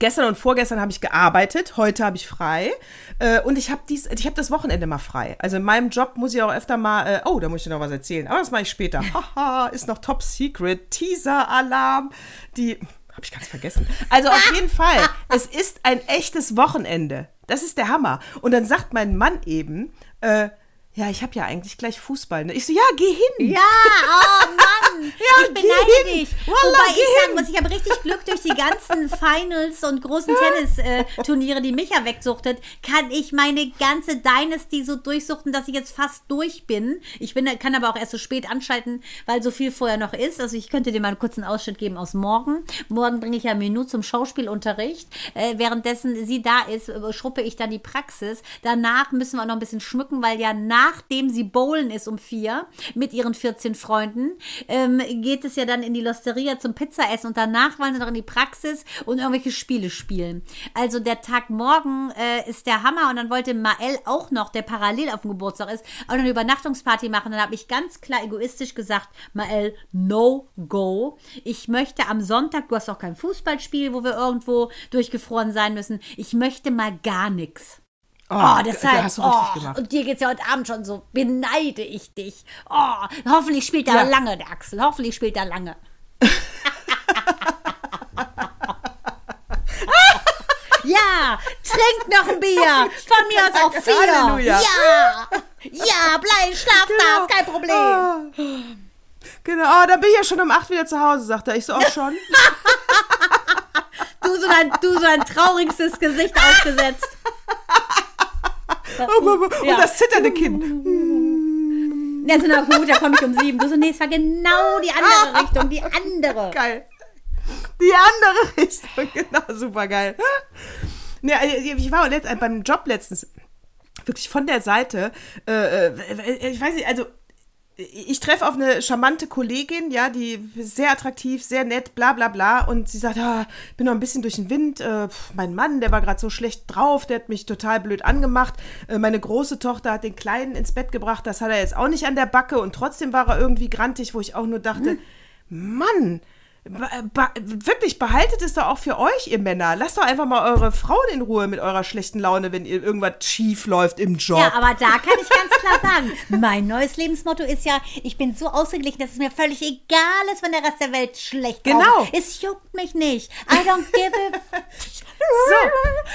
Gestern und vorgestern habe ich gearbeitet, heute habe ich frei äh, und ich habe dies, ich habe das Wochenende mal frei. Also in meinem Job muss ich auch öfter mal, äh, oh, da muss ich dir noch was erzählen, aber das mache ich später. Haha, ist noch Top Secret, Teaser-Alarm, die habe ich ganz vergessen. Also auf jeden Fall, es ist ein echtes Wochenende. Das ist der Hammer. Und dann sagt mein Mann eben, äh, ja, ich habe ja eigentlich gleich Fußball. Ne? Ich so, ja, geh hin. Ja, oh Mann. Ja, ich beneide dich. Wallah, Wobei ich sagen muss, ich habe richtig Glück durch die ganzen Finals und großen Tennisturniere, die Micha wegsuchtet, kann ich meine ganze Dynasty so durchsuchten, dass ich jetzt fast durch bin. Ich bin, kann aber auch erst so spät anschalten, weil so viel vorher noch ist. Also ich könnte dir mal einen kurzen Ausschnitt geben aus morgen. Morgen bringe ich ja Menü zum Schauspielunterricht. Äh, währenddessen sie da ist, äh, schruppe ich dann die Praxis. Danach müssen wir auch noch ein bisschen schmücken, weil ja nachdem sie bowlen ist um vier mit ihren 14 Freunden, ähm, geht es ja dann in die Losteria zum Pizzaessen und danach wollen sie noch in die Praxis und irgendwelche Spiele spielen. Also der Tag morgen äh, ist der Hammer und dann wollte Mael auch noch, der parallel auf dem Geburtstag ist, auch noch eine Übernachtungsparty machen. Dann habe ich ganz klar egoistisch gesagt, Mael, no go. Ich möchte am Sonntag, du hast auch kein Fußballspiel, wo wir irgendwo durchgefroren sein müssen. Ich möchte mal gar nichts. Oh, da- deshalb. da hast du richtig oh, gemacht. Und dir geht's ja heute Abend schon so. Beneide ich dich. Oh, hoffentlich spielt er Ja. lange, der Axel. Hoffentlich spielt er lange. ja, trink noch ein Bier. Von mir aus auch vier. Halleluja. Ja, ja, bleib, schlaf da, ist kein Problem. Ah. Genau, oh, da bin ich ja schon um acht wieder zu Hause, sagt er. Ich so, auch schon. Du so dein, du so ein traurigstes Gesicht aufgesetzt. Und Ja. das zitternde Kind. Ja, so, na gut, da komme ich um sieben. Du so, nee, es war genau die andere Richtung, die andere. Geil. Die andere Richtung, genau, super geil. Nee, also, ich war letzt, beim Job letztens wirklich von der Seite, äh, äh, ich weiß nicht, also ich treffe auf eine charmante Kollegin, ja, die ist sehr attraktiv, sehr nett, bla bla bla. Und sie sagt, ah, ich bin noch ein bisschen durch den Wind. Äh, mein Mann, der war gerade so schlecht drauf, der hat mich total blöd angemacht. Äh, meine große Tochter hat den Kleinen ins Bett gebracht, das hat er jetzt auch nicht an der Backe und trotzdem war er irgendwie grantig, wo ich auch nur dachte, Mann, Ba- ba- wirklich, behaltet es doch auch für euch, ihr Männer. Lasst doch einfach mal eure Frauen in Ruhe mit eurer schlechten Laune, wenn ihr irgendwas schief läuft im Job. Ja, aber da kann ich ganz klar sagen, mein neues Lebensmotto ist ja, ich bin so ausgeglichen, dass es mir völlig egal ist, wenn der Rest der Welt schlecht drauf Genau. Es juckt mich nicht. I don't give it. So.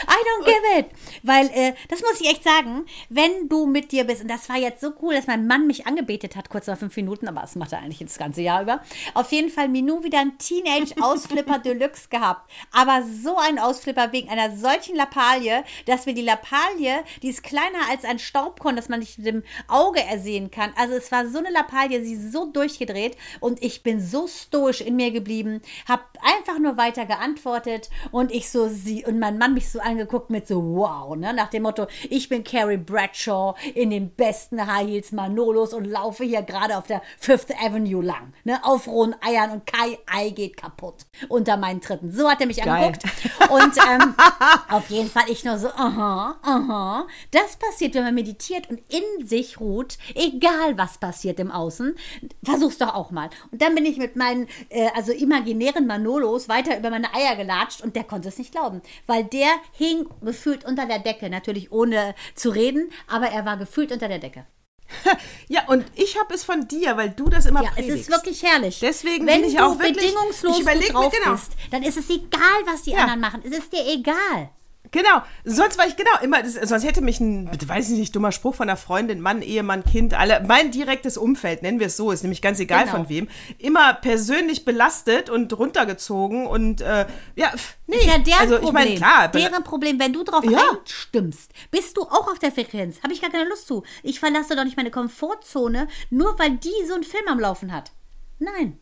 I don't give it. Weil, äh, das muss ich echt sagen, wenn du mit dir bist, und das war jetzt so cool, dass mein Mann mich angebetet hat, kurz nach fünf Minuten, aber das macht er eigentlich das ganze Jahr über. Auf jeden Fall Minou wieder ein Teenage-Ausflipper Deluxe gehabt. Aber so ein Ausflipper wegen einer solchen Lappalie, dass wir die Lappalie, die ist kleiner als ein Staubkorn, das man nicht mit dem Auge ersehen kann. Also es war so eine Lappalie, sie ist so durchgedreht und ich bin so stoisch in mir geblieben, habe einfach nur weiter geantwortet und ich so sie und mein Mann mich so angeguckt mit so wow, ne, nach dem Motto, ich bin Carrie Bradshaw in den besten High Heels Manolos und laufe hier gerade auf der Fifth Avenue lang, ne, auf rohen Eiern und kein Ei geht kaputt unter meinen Tritten. So hat er mich Geil. angeguckt und ähm, auf jeden Fall ich nur so, aha, aha. Das passiert, wenn man meditiert und in sich ruht, egal was passiert im Außen. Versuch's doch auch mal. Und dann bin ich mit meinen, äh, also imaginären Manolos weiter über meine Eier gelatscht und der konnte es nicht glauben, weil der hing gefühlt unter der Decke, natürlich ohne zu reden, aber er war gefühlt unter der Decke. Ja, und ich habe es von dir, weil du das immer Ja, es predigst. ist wirklich herrlich. Deswegen Wenn bin ich du auch wirklich- bedingungslos ich überleg drauf genau. bist, dann ist es egal, was die Ja. anderen machen. Es ist dir egal. Genau, sonst war ich genau immer, das, sonst hätte mich ein, weiß ich nicht, dummer Spruch von einer Freundin, Mann, Ehemann, Kind, alle, mein direktes Umfeld, nennen wir es so, ist nämlich ganz egal Genau. von wem, immer persönlich belastet und runtergezogen und äh, ja, pf, nee, Ist ja deren also ich Problem. meine, klar, deren Problem, wenn du drauf Ja. einstimmst, bist du auch auf der Frequenz. Habe ich gar keine Lust zu. Ich verlasse doch nicht meine Komfortzone, nur weil die so einen Film am Laufen hat. Nein.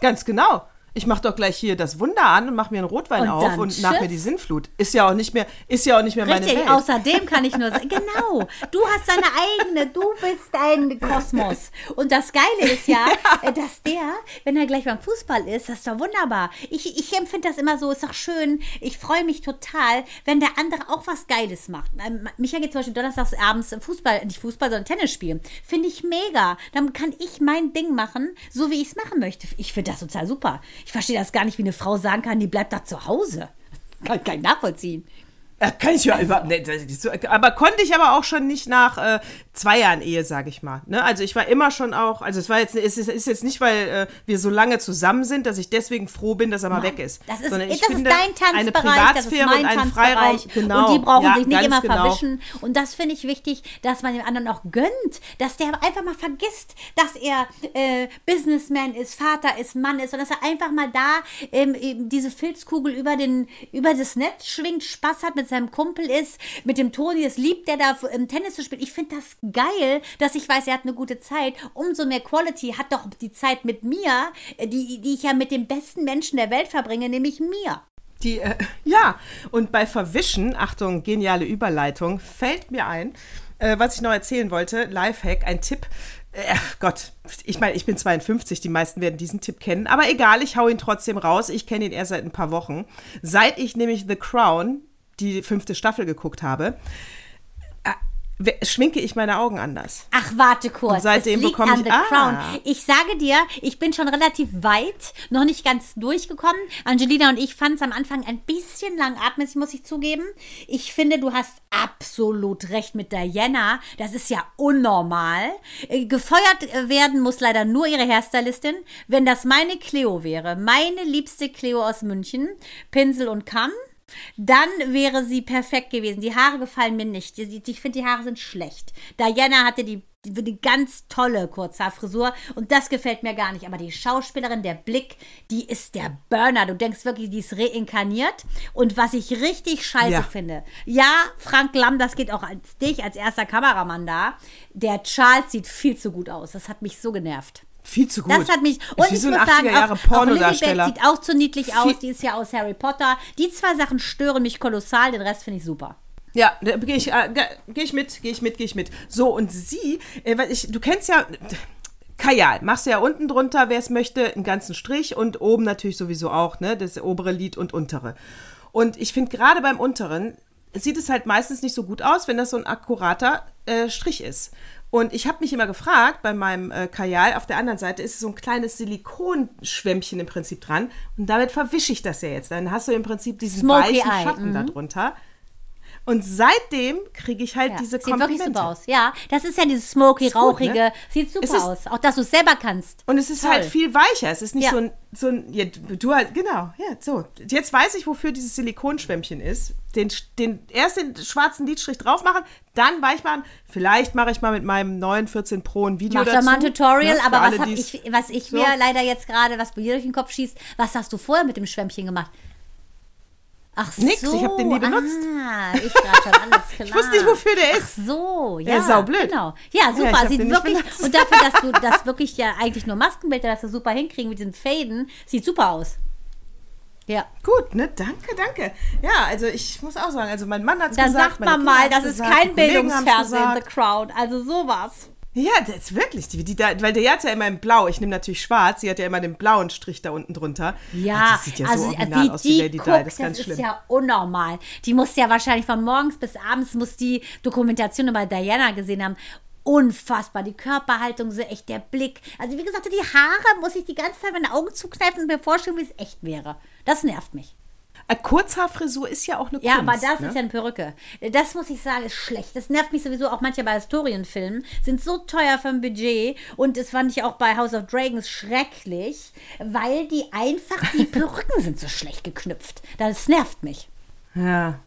ganz genau. Ich mache doch gleich hier das Wunder an und mache mir einen Rotwein Und auf und nach mir die Sinnflut. Ist ja auch nicht mehr, ist ja auch nicht mehr meine Richtig, Welt. außerdem kann ich nur sagen, genau, du hast deine eigene, du bist ein Kosmos. Und das Geile ist ja, äh, dass der, wenn er gleich beim Fußball ist, das ist doch wunderbar. Ich, ich empfinde das immer so, ist doch schön, ich freue mich total, wenn der andere auch was Geiles macht. Ähm, Micha geht zum Beispiel donnerstags abends Fußball, nicht Fußball, sondern Tennis spielen. Finde ich mega. Dann kann ich mein Ding machen, so wie ich es machen möchte. Ich finde das total super. Ich verstehe das gar nicht, wie eine Frau sagen kann, die bleibt da zu Hause. Kann ich nachvollziehen. Äh, kann ich ja überhaupt nicht. das ist so- Aber konnte ich aber auch schon nicht nach äh, zwei Jahren Ehe, sage ich mal. Ne? Also ich war immer schon auch, also es war jetzt, es ist, ist jetzt nicht, weil äh, wir so lange zusammen sind, dass ich deswegen froh bin, dass er mal weg ist. Das ist, Sondern das ich ist finde, dein eine Tanzbereich, das ist Privatsphäre mein und Tanzbereich. Freiraum. Genau. Und die brauchen ja, sich nicht immer genau. verwischen. Und das finde ich wichtig, dass man dem anderen auch gönnt, dass der einfach mal vergisst, dass er äh, Businessman ist, Vater ist, Mann ist und dass er einfach mal da ähm, eben diese Filzkugel über, den, über das Netz schwingt, Spaß hat, mit seinem Kumpel ist, mit dem Toni, es liebt der da im Tennis zu spielen. Ich finde das geil, dass ich weiß, er hat eine gute Zeit. Umso mehr Quality hat doch die Zeit mit mir, äh, die, die ich ja mit dem besten Menschen der Welt verbringe, nämlich mir. Die, äh, ja, und bei Verwischen, Achtung, geniale Überleitung, fällt mir ein, äh, was ich noch erzählen wollte, Lifehack, ein Tipp. Äh, Gott, ich meine, ich bin 52, die meisten werden diesen Tipp kennen, aber egal, ich hau ihn trotzdem raus. Ich kenne ihn erst seit ein paar Wochen. Seit ich nämlich The Crown, die fünfte Staffel, geguckt habe, äh, schminke ich meine Augen anders. Ach, warte kurz. Und seitdem bekomme ich- ah. Crown. Ich sage dir, ich bin schon relativ weit, noch nicht ganz durchgekommen. Angelina und ich fanden es am Anfang ein bisschen langatmig, muss ich zugeben. Ich finde, du hast absolut recht mit Diana. Das ist ja unnormal. Äh, Gefeuert äh, werden muss leider nur ihre Hairstylistin. Wenn das meine Cleo wäre, meine liebste Cleo aus München, Pinsel und Kamm, dann wäre sie perfekt gewesen. Die Haare gefallen mir nicht. Ich finde, die Haare sind schlecht. Diana hatte die, die, die ganz tolle Kurzhaarfrisur und das gefällt mir gar nicht. Aber die Schauspielerin, der Blick, die ist der Burner. Du denkst wirklich, die ist reinkarniert. Und was ich richtig scheiße Ja. finde, ja, Frank Lamm, das geht auch als dich, als erster Kameramann da. Der Charles sieht viel zu gut aus. Das hat mich so genervt. Viel zu gut. Das hat mich. Und ich so muss sagen, 80er Jahre auch, auch Lilibet sieht auch zu niedlich aus. Viel- Die ist ja aus Harry Potter. Die zwei Sachen stören mich kolossal. Den Rest finde ich super. Ja, da gehe ich, äh, ge- geh ich mit, gehe ich mit, gehe ich mit. So, und sie, äh, weil ich, du kennst ja Kajal, machst du ja unten drunter, wer es möchte, einen ganzen Strich und oben natürlich sowieso auch, ne, das obere Lid und untere. Und ich finde gerade beim unteren sieht es halt meistens nicht so gut aus, wenn das so ein akkurater äh, Strich ist. Und ich habe mich immer gefragt, bei meinem äh, Kajal auf der anderen Seite ist so ein kleines Silikonschwämmchen im Prinzip dran. Und damit verwische ich das ja jetzt. Dann hast du im Prinzip diesen Smoky weichen Eye, Schatten mhm. darunter. Und seitdem kriege ich halt Ja, diese sieht wirklich Komplimente. super aus. Ja, das ist ja dieses smoky, gut, rauchige. ne? Sieht super ist- aus. Auch, dass du es selber kannst. Und es ist Toll. halt viel weicher. Es ist nicht Ja. so ein, so ein ja, du halt, genau, ja, so. Jetzt weiß ich, wofür dieses Silikonschwämmchen ist. Den, den, erst den schwarzen Lidstrich drauf machen, dann weich machen. Vielleicht mache ich mal mit meinem neuen 14 Pro ein Video Mach dazu. doch mal ein Tutorial, ne, aber was, alle, hab die's- ich, was ich so. mir leider jetzt gerade, was dir durch den Kopf schießt, was hast du vorher mit dem Schwämmchen gemacht? Ach Nix, so. ich hab den nie benutzt. Ah, ich gerade schon alles klar. Ich wusste nicht, wofür der ist. Ach so, ja. Ja, saublöd. Genau. Ja, super. hab sieht wirklich, und dafür, dass du das wirklich ja eigentlich nur Maskenbilder, dass wir super hinkriegen mit diesen Faden, sieht super aus. Ja. Gut, ne? Danke, danke. Ja, also ich muss auch sagen, also mein Mann hat es Dann gesagt. sagt man mal, das ist gesagt, kein Bildungsfernsehen, The gesagt. Crown. Also sowas. Ja, das ist wirklich. Die, die, da, weil der hat ja immer in Blau. Ich nehme natürlich schwarz. Sie hat ja immer den blauen Strich da unten drunter. Ja, das sieht ja also so original wie aus die wie Lady guckt, Di. Das ist ganz das schlimm. ist ja unnormal. Die muss ja wahrscheinlich von morgens bis abends muss die Dokumentation über Diana gesehen haben. Unfassbar, die Körperhaltung, so echt der Blick. Also wie gesagt, die Haare muss ich die ganze Zeit meine Augen zukneifen und mir vorstellen, wie es echt wäre. Das nervt mich. Eine Kurzhaarfrisur ist ja auch eine Ja, Kunst. aber das ne? ist ja eine Perücke. Das muss ich sagen, ist schlecht. Das nervt mich sowieso auch manche bei Historienfilmen. Sind so teuer vom Budget. Und das fand ich auch bei House of Dragons schrecklich, weil die einfach, die Perücken sind so schlecht geknüpft. Das nervt mich. Ja.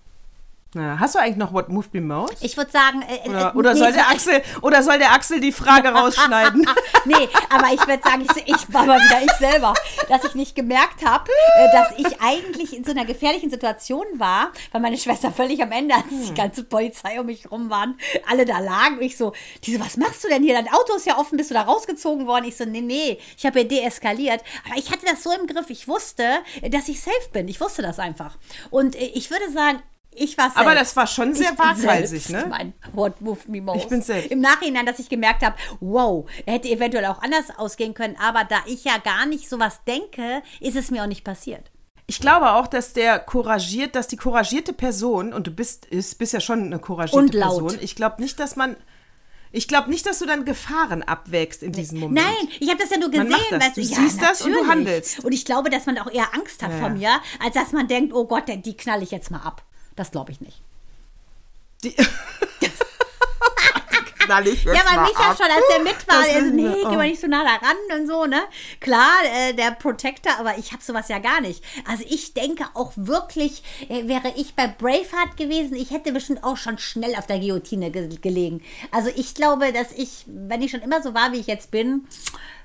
Ja. Hast du eigentlich noch What Moved Me Most? Ich würde sagen, äh, äh, Oder, oder, nee, soll der Axel, oder soll der Axel die Frage rausschneiden? nee, aber ich würde sagen, ich, ich war mal wieder ich selber, dass ich nicht gemerkt habe, äh, dass ich eigentlich in so einer gefährlichen Situation war, weil meine Schwester völlig am Ende, als die ganze Polizei um mich rum waren, alle da lagen und ich so, die so, was machst du denn hier? Dein Auto ist ja offen, bist du da rausgezogen worden? Ich so, nee, nee, ich habe ja deeskaliert. Aber ich hatte das so im Griff, ich wusste, äh, dass ich safe bin. Ich wusste das einfach. Und äh, ich würde sagen, ich war safe. Aber das war schon sehr waghalsig, selbst ne? Mein What moved me most. Ich bin selbst. Im Nachhinein, dass ich gemerkt habe, wow, hätte eventuell auch anders ausgehen können, aber da ich ja gar nicht sowas denke, ist es mir auch nicht passiert. Ich glaube auch, dass der couragiert, dass die couragierte Person, und du bist, ist, bist ja schon eine couragierte Und laut. Person, ich glaube nicht, dass man. Ich glaube nicht, dass du dann Gefahren abwägst in diesem Moment. Nein, ich habe das ja nur gesehen. weißt Du ja, siehst das und du natürlich. handelst. Und ich glaube, dass man auch eher Angst hat Ja, vor ja. mir, als dass man denkt, oh Gott, die knall ich jetzt mal ab. Das glaube ich nicht. Die knall ich jetzt Ja, weil mal Micha ab. schon, als er mit war, er so, ist- nee, oh. geh mal nicht so nah da ran und so, ne? Klar, äh, der Protector, aber ich habe sowas ja gar nicht. Also ich denke auch wirklich, äh, wäre ich bei Braveheart gewesen, ich hätte bestimmt auch schon schnell auf der Guillotine ge gelegen. Also ich glaube, dass ich, wenn ich schon immer so war, wie ich jetzt bin,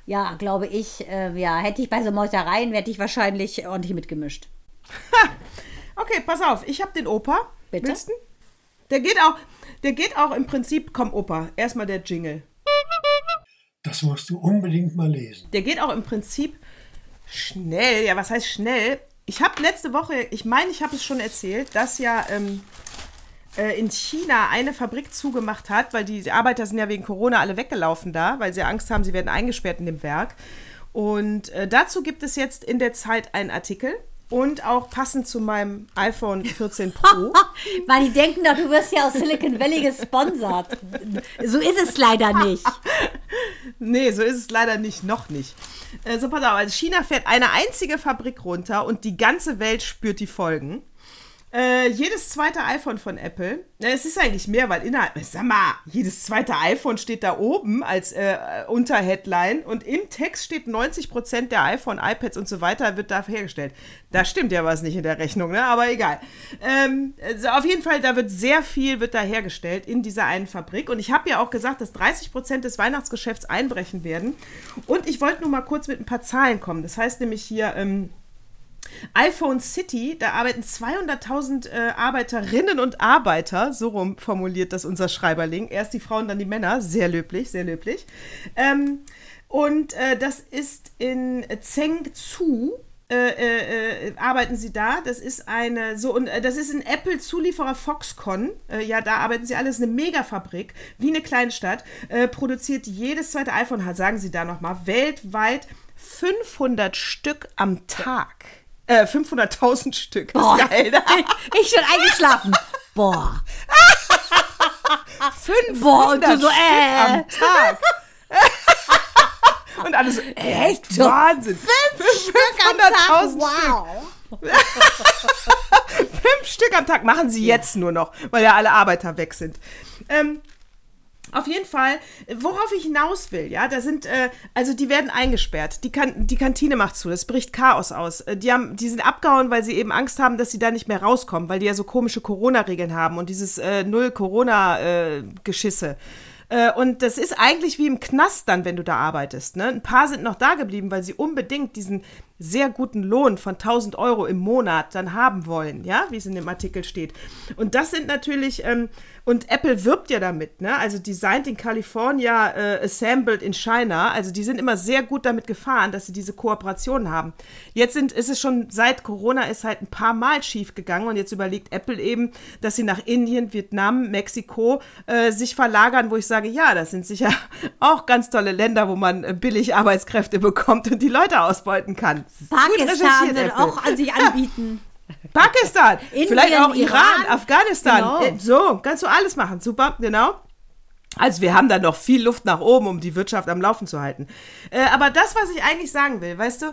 ja, glaube ich, äh, ja, hätte ich bei so Meutereien, hätte ich wahrscheinlich ordentlich mitgemischt. Okay, pass auf, ich habe den Opa. Bitte? Willst du? Der geht auch, der geht auch im Prinzip, komm Opa, erstmal der Jingle. Das musst du unbedingt mal lesen. Der geht auch im Prinzip schnell. Ja, was heißt schnell? Ich habe letzte Woche, ich meine, ich habe es schon erzählt, dass ja ähm, äh, in China eine Fabrik zugemacht hat, weil die Arbeiter sind ja wegen Corona alle weggelaufen da, weil sie Angst haben, sie werden eingesperrt in dem Werk. Und äh, dazu gibt es jetzt in der Zeit einen Artikel und auch passend zu meinem iPhone 14 Pro. Weil die denken doch, du wirst ja aus Silicon Valley gesponsert. So ist es leider nicht. Nee, so ist es leider nicht, noch nicht. Äh, so, pass auf, also China fährt eine einzige Fabrik runter und die ganze Welt spürt die Folgen. Äh, jedes zweite iPhone von Apple, äh, es ist eigentlich mehr, weil innerhalb, sag mal, jedes zweite iPhone steht da oben als äh, Unterheadline und im Text steht 90% der iPhone, iPads und so weiter wird da hergestellt. Da stimmt ja was nicht in der Rechnung, ne? aber egal. Ähm, also auf jeden Fall, da wird sehr viel wird da hergestellt in dieser einen Fabrik und ich habe ja auch gesagt, dass 30% des Weihnachtsgeschäfts einbrechen werden und ich wollte nur mal kurz mit ein paar Zahlen kommen. Das heißt nämlich hier, ähm, iPhone City, da arbeiten 200.000 äh, Arbeiterinnen und Arbeiter, so rum formuliert das unser Schreiberling. Erst die Frauen, dann die Männer. Sehr löblich, sehr löblich. Ähm, und äh, das ist in Zhengzhou. Äh, äh, äh, arbeiten sie da. Das ist eine so und äh, das ist ein Apple Zulieferer Foxconn. Äh, ja, da arbeiten sie alles eine Megafabrik, wie eine Kleinstadt. Äh, produziert jedes zweite iPhone, sagen sie da noch mal weltweit 500 Stück am Tag. Äh, 500.000 Stück. Boah. geil, ne? Ich schon eingeschlafen. Boah. 500 Boah, und du so, äh. am Tag. und alles so, echt? So Wahnsinn. Stück am Tag. 500.000 Stück. Wow. Fünf Stück am Tag machen sie jetzt nur noch, weil ja alle Arbeiter weg sind. Ähm, auf jeden Fall, worauf ich hinaus will, ja, da sind, äh, also die werden eingesperrt. Die, kan die Kantine macht zu, es bricht Chaos aus. Äh, Die, haben, die sind abgehauen, weil sie eben Angst haben, dass sie da nicht mehr rauskommen, weil die ja so komische Corona-Regeln haben und dieses äh, Null-Corona-Geschisse. Äh, und das ist eigentlich wie im Knast dann, wenn du da arbeitest. Ne? Ein paar sind noch da geblieben, weil sie unbedingt diesen sehr guten Lohn von 1000 Euro im Monat dann haben wollen, ja, wie es in dem Artikel steht. Und das sind natürlich, ähm, und Apple wirbt ja damit, ne? Also designed in California, äh, assembled in China. Also die sind immer sehr gut damit gefahren, dass sie diese Kooperation haben. Jetzt sind, ist es schon seit Corona ist halt ein paar Mal schief gegangen und jetzt überlegt Apple eben, dass sie nach Indien, Vietnam, Mexiko äh, sich verlagern, wo ich sage, ja, das sind sicher auch ganz tolle Länder, wo man äh, billig Arbeitskräfte bekommt und die Leute ausbeuten kann. Pakistan wird auch an sich anbieten. Pakistan, Indien, vielleicht auch Iran, Iran. Afghanistan. Genau. Äh, So, kannst du alles machen. Super, genau. Also wir haben da noch viel Luft nach oben, um die Wirtschaft am Laufen zu halten. Äh, aber das, was ich eigentlich sagen will, weißt du,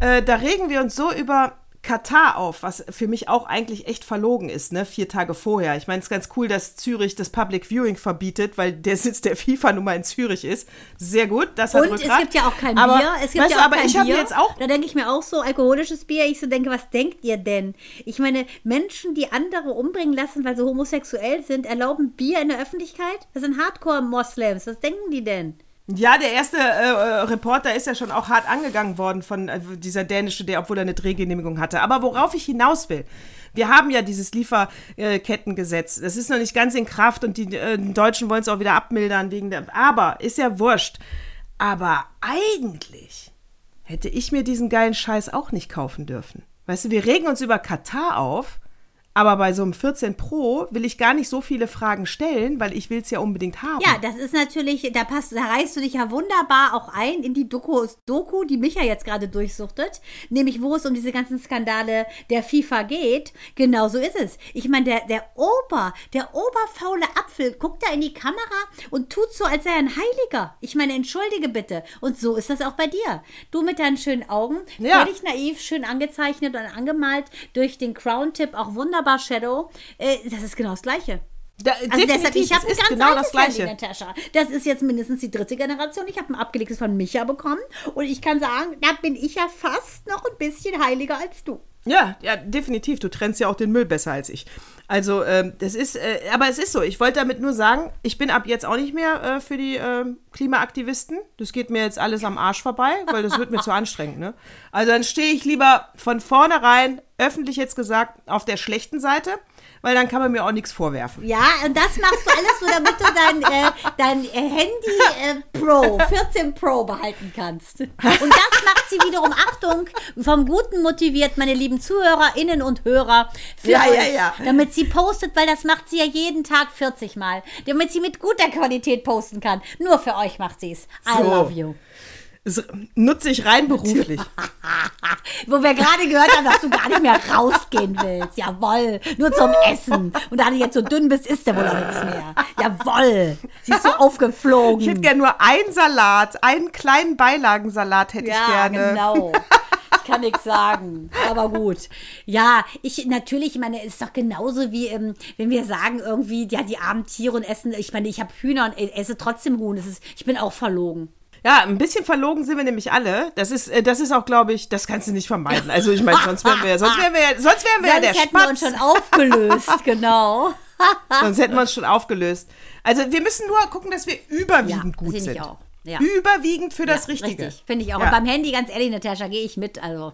äh, da regen wir uns so über Katar auf, was für mich auch eigentlich echt verlogen ist, ne? Vier Tage vorher. Ich meine, es ist ganz cool, dass Zürich das Public Viewing verbietet, weil der Sitz der FIFA nun mal in Zürich ist. Sehr gut, das hat Und es Rückgrat. gibt ja auch kein aber, Bier. Es gibt weißt ja du, auch aber kein ich habe Bier. jetzt auch Da denke ich mir auch so, alkoholisches Bier. Ich so denke, was denkt ihr denn? Ich meine, Menschen, die andere umbringen lassen, weil sie homosexuell sind, erlauben Bier in der Öffentlichkeit? Das sind Hardcore-Moslems. Was denken die denn? Ja, der erste äh, äh, Reporter ist ja schon auch hart angegangen worden von äh, dieser dänische, der, obwohl er eine Drehgenehmigung hatte. Aber worauf ich hinaus will, wir haben ja dieses Lieferkettengesetz. Das ist noch nicht ganz in Kraft und die äh, Deutschen wollen es auch wieder abmildern wegen der. Aber ist ja wurscht. Aber eigentlich hätte ich mir diesen geilen Scheiß auch nicht kaufen dürfen. Weißt du, wir regen uns über Katar auf, aber bei so einem 14 Pro will ich gar nicht so viele Fragen stellen, weil ich will es ja unbedingt haben. Ja, das ist natürlich, da passt, da reißt du dich ja wunderbar auch ein in die Doku, Doku die Micha jetzt gerade durchsuchtet, nämlich wo es um diese ganzen Skandale der FIFA geht. Genau so ist es. Ich meine, der, der Ober, der oberfaule Apfel guckt da in die Kamera und tut so, als sei er ein Heiliger. Ich meine, entschuldige bitte. Und so ist das auch bei dir. Du mit deinen schönen Augen, Ja. völlig naiv, schön angezeichnet und angemalt durch den Crown-Tipp, auch wunderbar Wunderbar Shadow. Äh, das ist genau das Gleiche. Da, Also deshalb, ich habe ein ganz genau altes das Gleiche. Handy, Natascha. Das ist jetzt mindestens die dritte Generation. Ich habe ein abgelegtes von Micha bekommen. Und ich kann sagen, da bin ich ja fast noch ein bisschen heiliger als du. Ja, ja, definitiv. Du trennst ja auch den Müll besser als ich. Also, ähm, das ist, äh, aber es ist so. Ich wollte damit nur sagen, ich bin ab jetzt auch nicht mehr äh, für die ähm, Klimaaktivisten. Das geht mir jetzt alles am Arsch vorbei, weil das wird mir zu anstrengend, ne? Also dann stehe ich lieber von vornherein, öffentlich jetzt gesagt, auf der schlechten Seite, weil dann kann man mir auch nichts vorwerfen. Ja, und das machst du alles so, damit du dein, äh, dein äh, Handy äh, Pro, 14 Pro behalten kannst. Und das macht sie wiederum, Achtung, vom Guten motiviert, meine lieben ZuhörerInnen und Hörer, Ja, euch, ja, ja. damit sie postet, weil das macht sie ja jeden Tag 40 Mal, damit sie mit guter Qualität posten kann. Nur für euch macht sie es. I So. love you. Das nutze ich rein beruflich. Wo wir gerade gehört haben, dass du gar nicht mehr rausgehen willst. Jawoll. Nur zum Essen. Und da du jetzt so dünn bist, isst du wohl auch nichts mehr. Jawoll. Sie ist so aufgeflogen. Ich hätte gerne nur einen Salat, einen kleinen Beilagensalat hätte ich ja, gerne. genau. Ich kann nichts sagen, aber gut. Ja, ich natürlich, ich meine, es ist doch genauso wie, ähm, wenn wir sagen irgendwie, ja, die armen Tiere und essen, ich meine, ich habe Hühner und esse trotzdem Huhn. Ist, ich bin auch verlogen. Ja, ein bisschen verlogen sind wir nämlich alle. Das ist, äh, das ist auch, glaube ich, das kannst du nicht vermeiden. Also ich meine, sonst wären wir ja, sonst wären wir ja, sonst wären wir ja der Sonst hätten wir uns Spatz. schon aufgelöst, genau. Sonst hätten wir uns schon aufgelöst. Also wir müssen nur gucken, dass wir überwiegend gut finde sind. ich auch. Ja. Überwiegend für das Ja, Richtige. Richtig, finde ich auch. Ja. Und beim Handy, ganz ehrlich, Natascha, gehe ich mit. Also,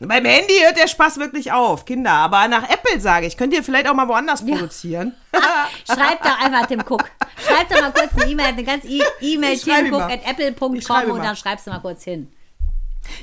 Beim Handy hört der Spaß wirklich auf, Kinder. Aber nach Apple sage ich, könnt ihr vielleicht auch mal woanders produzieren. schreibt doch einfach Tim Cook. Schreib doch mal kurz eine E-Mail, eine ganz E- E-Mail, timcook at apple.com und dann schreibst du mal kurz hin.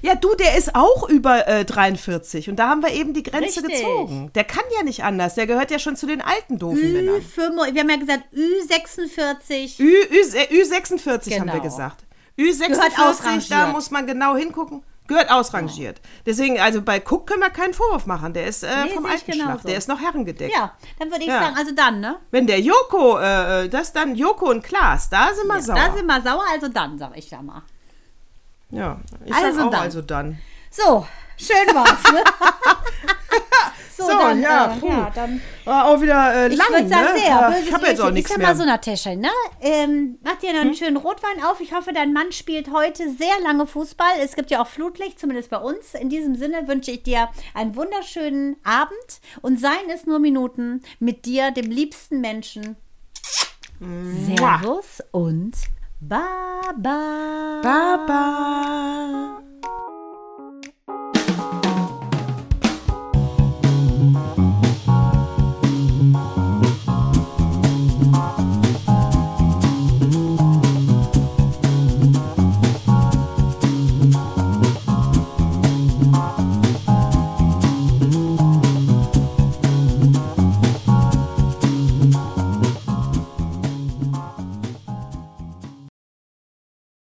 Ja, du, der ist auch über äh, 43 und da haben wir eben die Grenze Richtig. gezogen. Der kann ja nicht anders. Der gehört ja schon zu den alten doofen Männern. Ü5, wir haben ja gesagt Ü46. Ü, Ü, äh, Ü46 haben wir Genau. gesagt. Gehört Ü46, ausrangiert. da muss man genau hingucken. Gehört ausrangiert. Deswegen, also bei Cook können wir keinen Vorwurf machen. Der ist äh, Nee, vom alten Schlag. genauso. Der ist noch herrengedeckt. Ja, dann würde ich Ja. sagen, also dann, ne? Wenn der Joko, äh, das dann Joko und Klaas, da sind wir sauer. Da sind wir sauer, also dann, sag ich da mal. ja, ich Also sag auch dann. also dann. So, schön war's, ne? so, So, dann, ja, äh, ja, dann War auch wieder äh, Ich lang, würde sagen, ne? sehr. Böses ich habe jetzt auch nichts Ich mehr. mal so, Natascha, ne? Ähm, mach dir noch einen schönen Rotwein auf. Ich hoffe, dein Mann spielt heute sehr lange Fußball. Es gibt ja auch Flutlicht, zumindest bei uns. In diesem Sinne wünsche ich dir einen wunderschönen Abend und seien es nur Minuten mit dir, dem liebsten Menschen. Servus und Baba. Baba. Mm-hmm.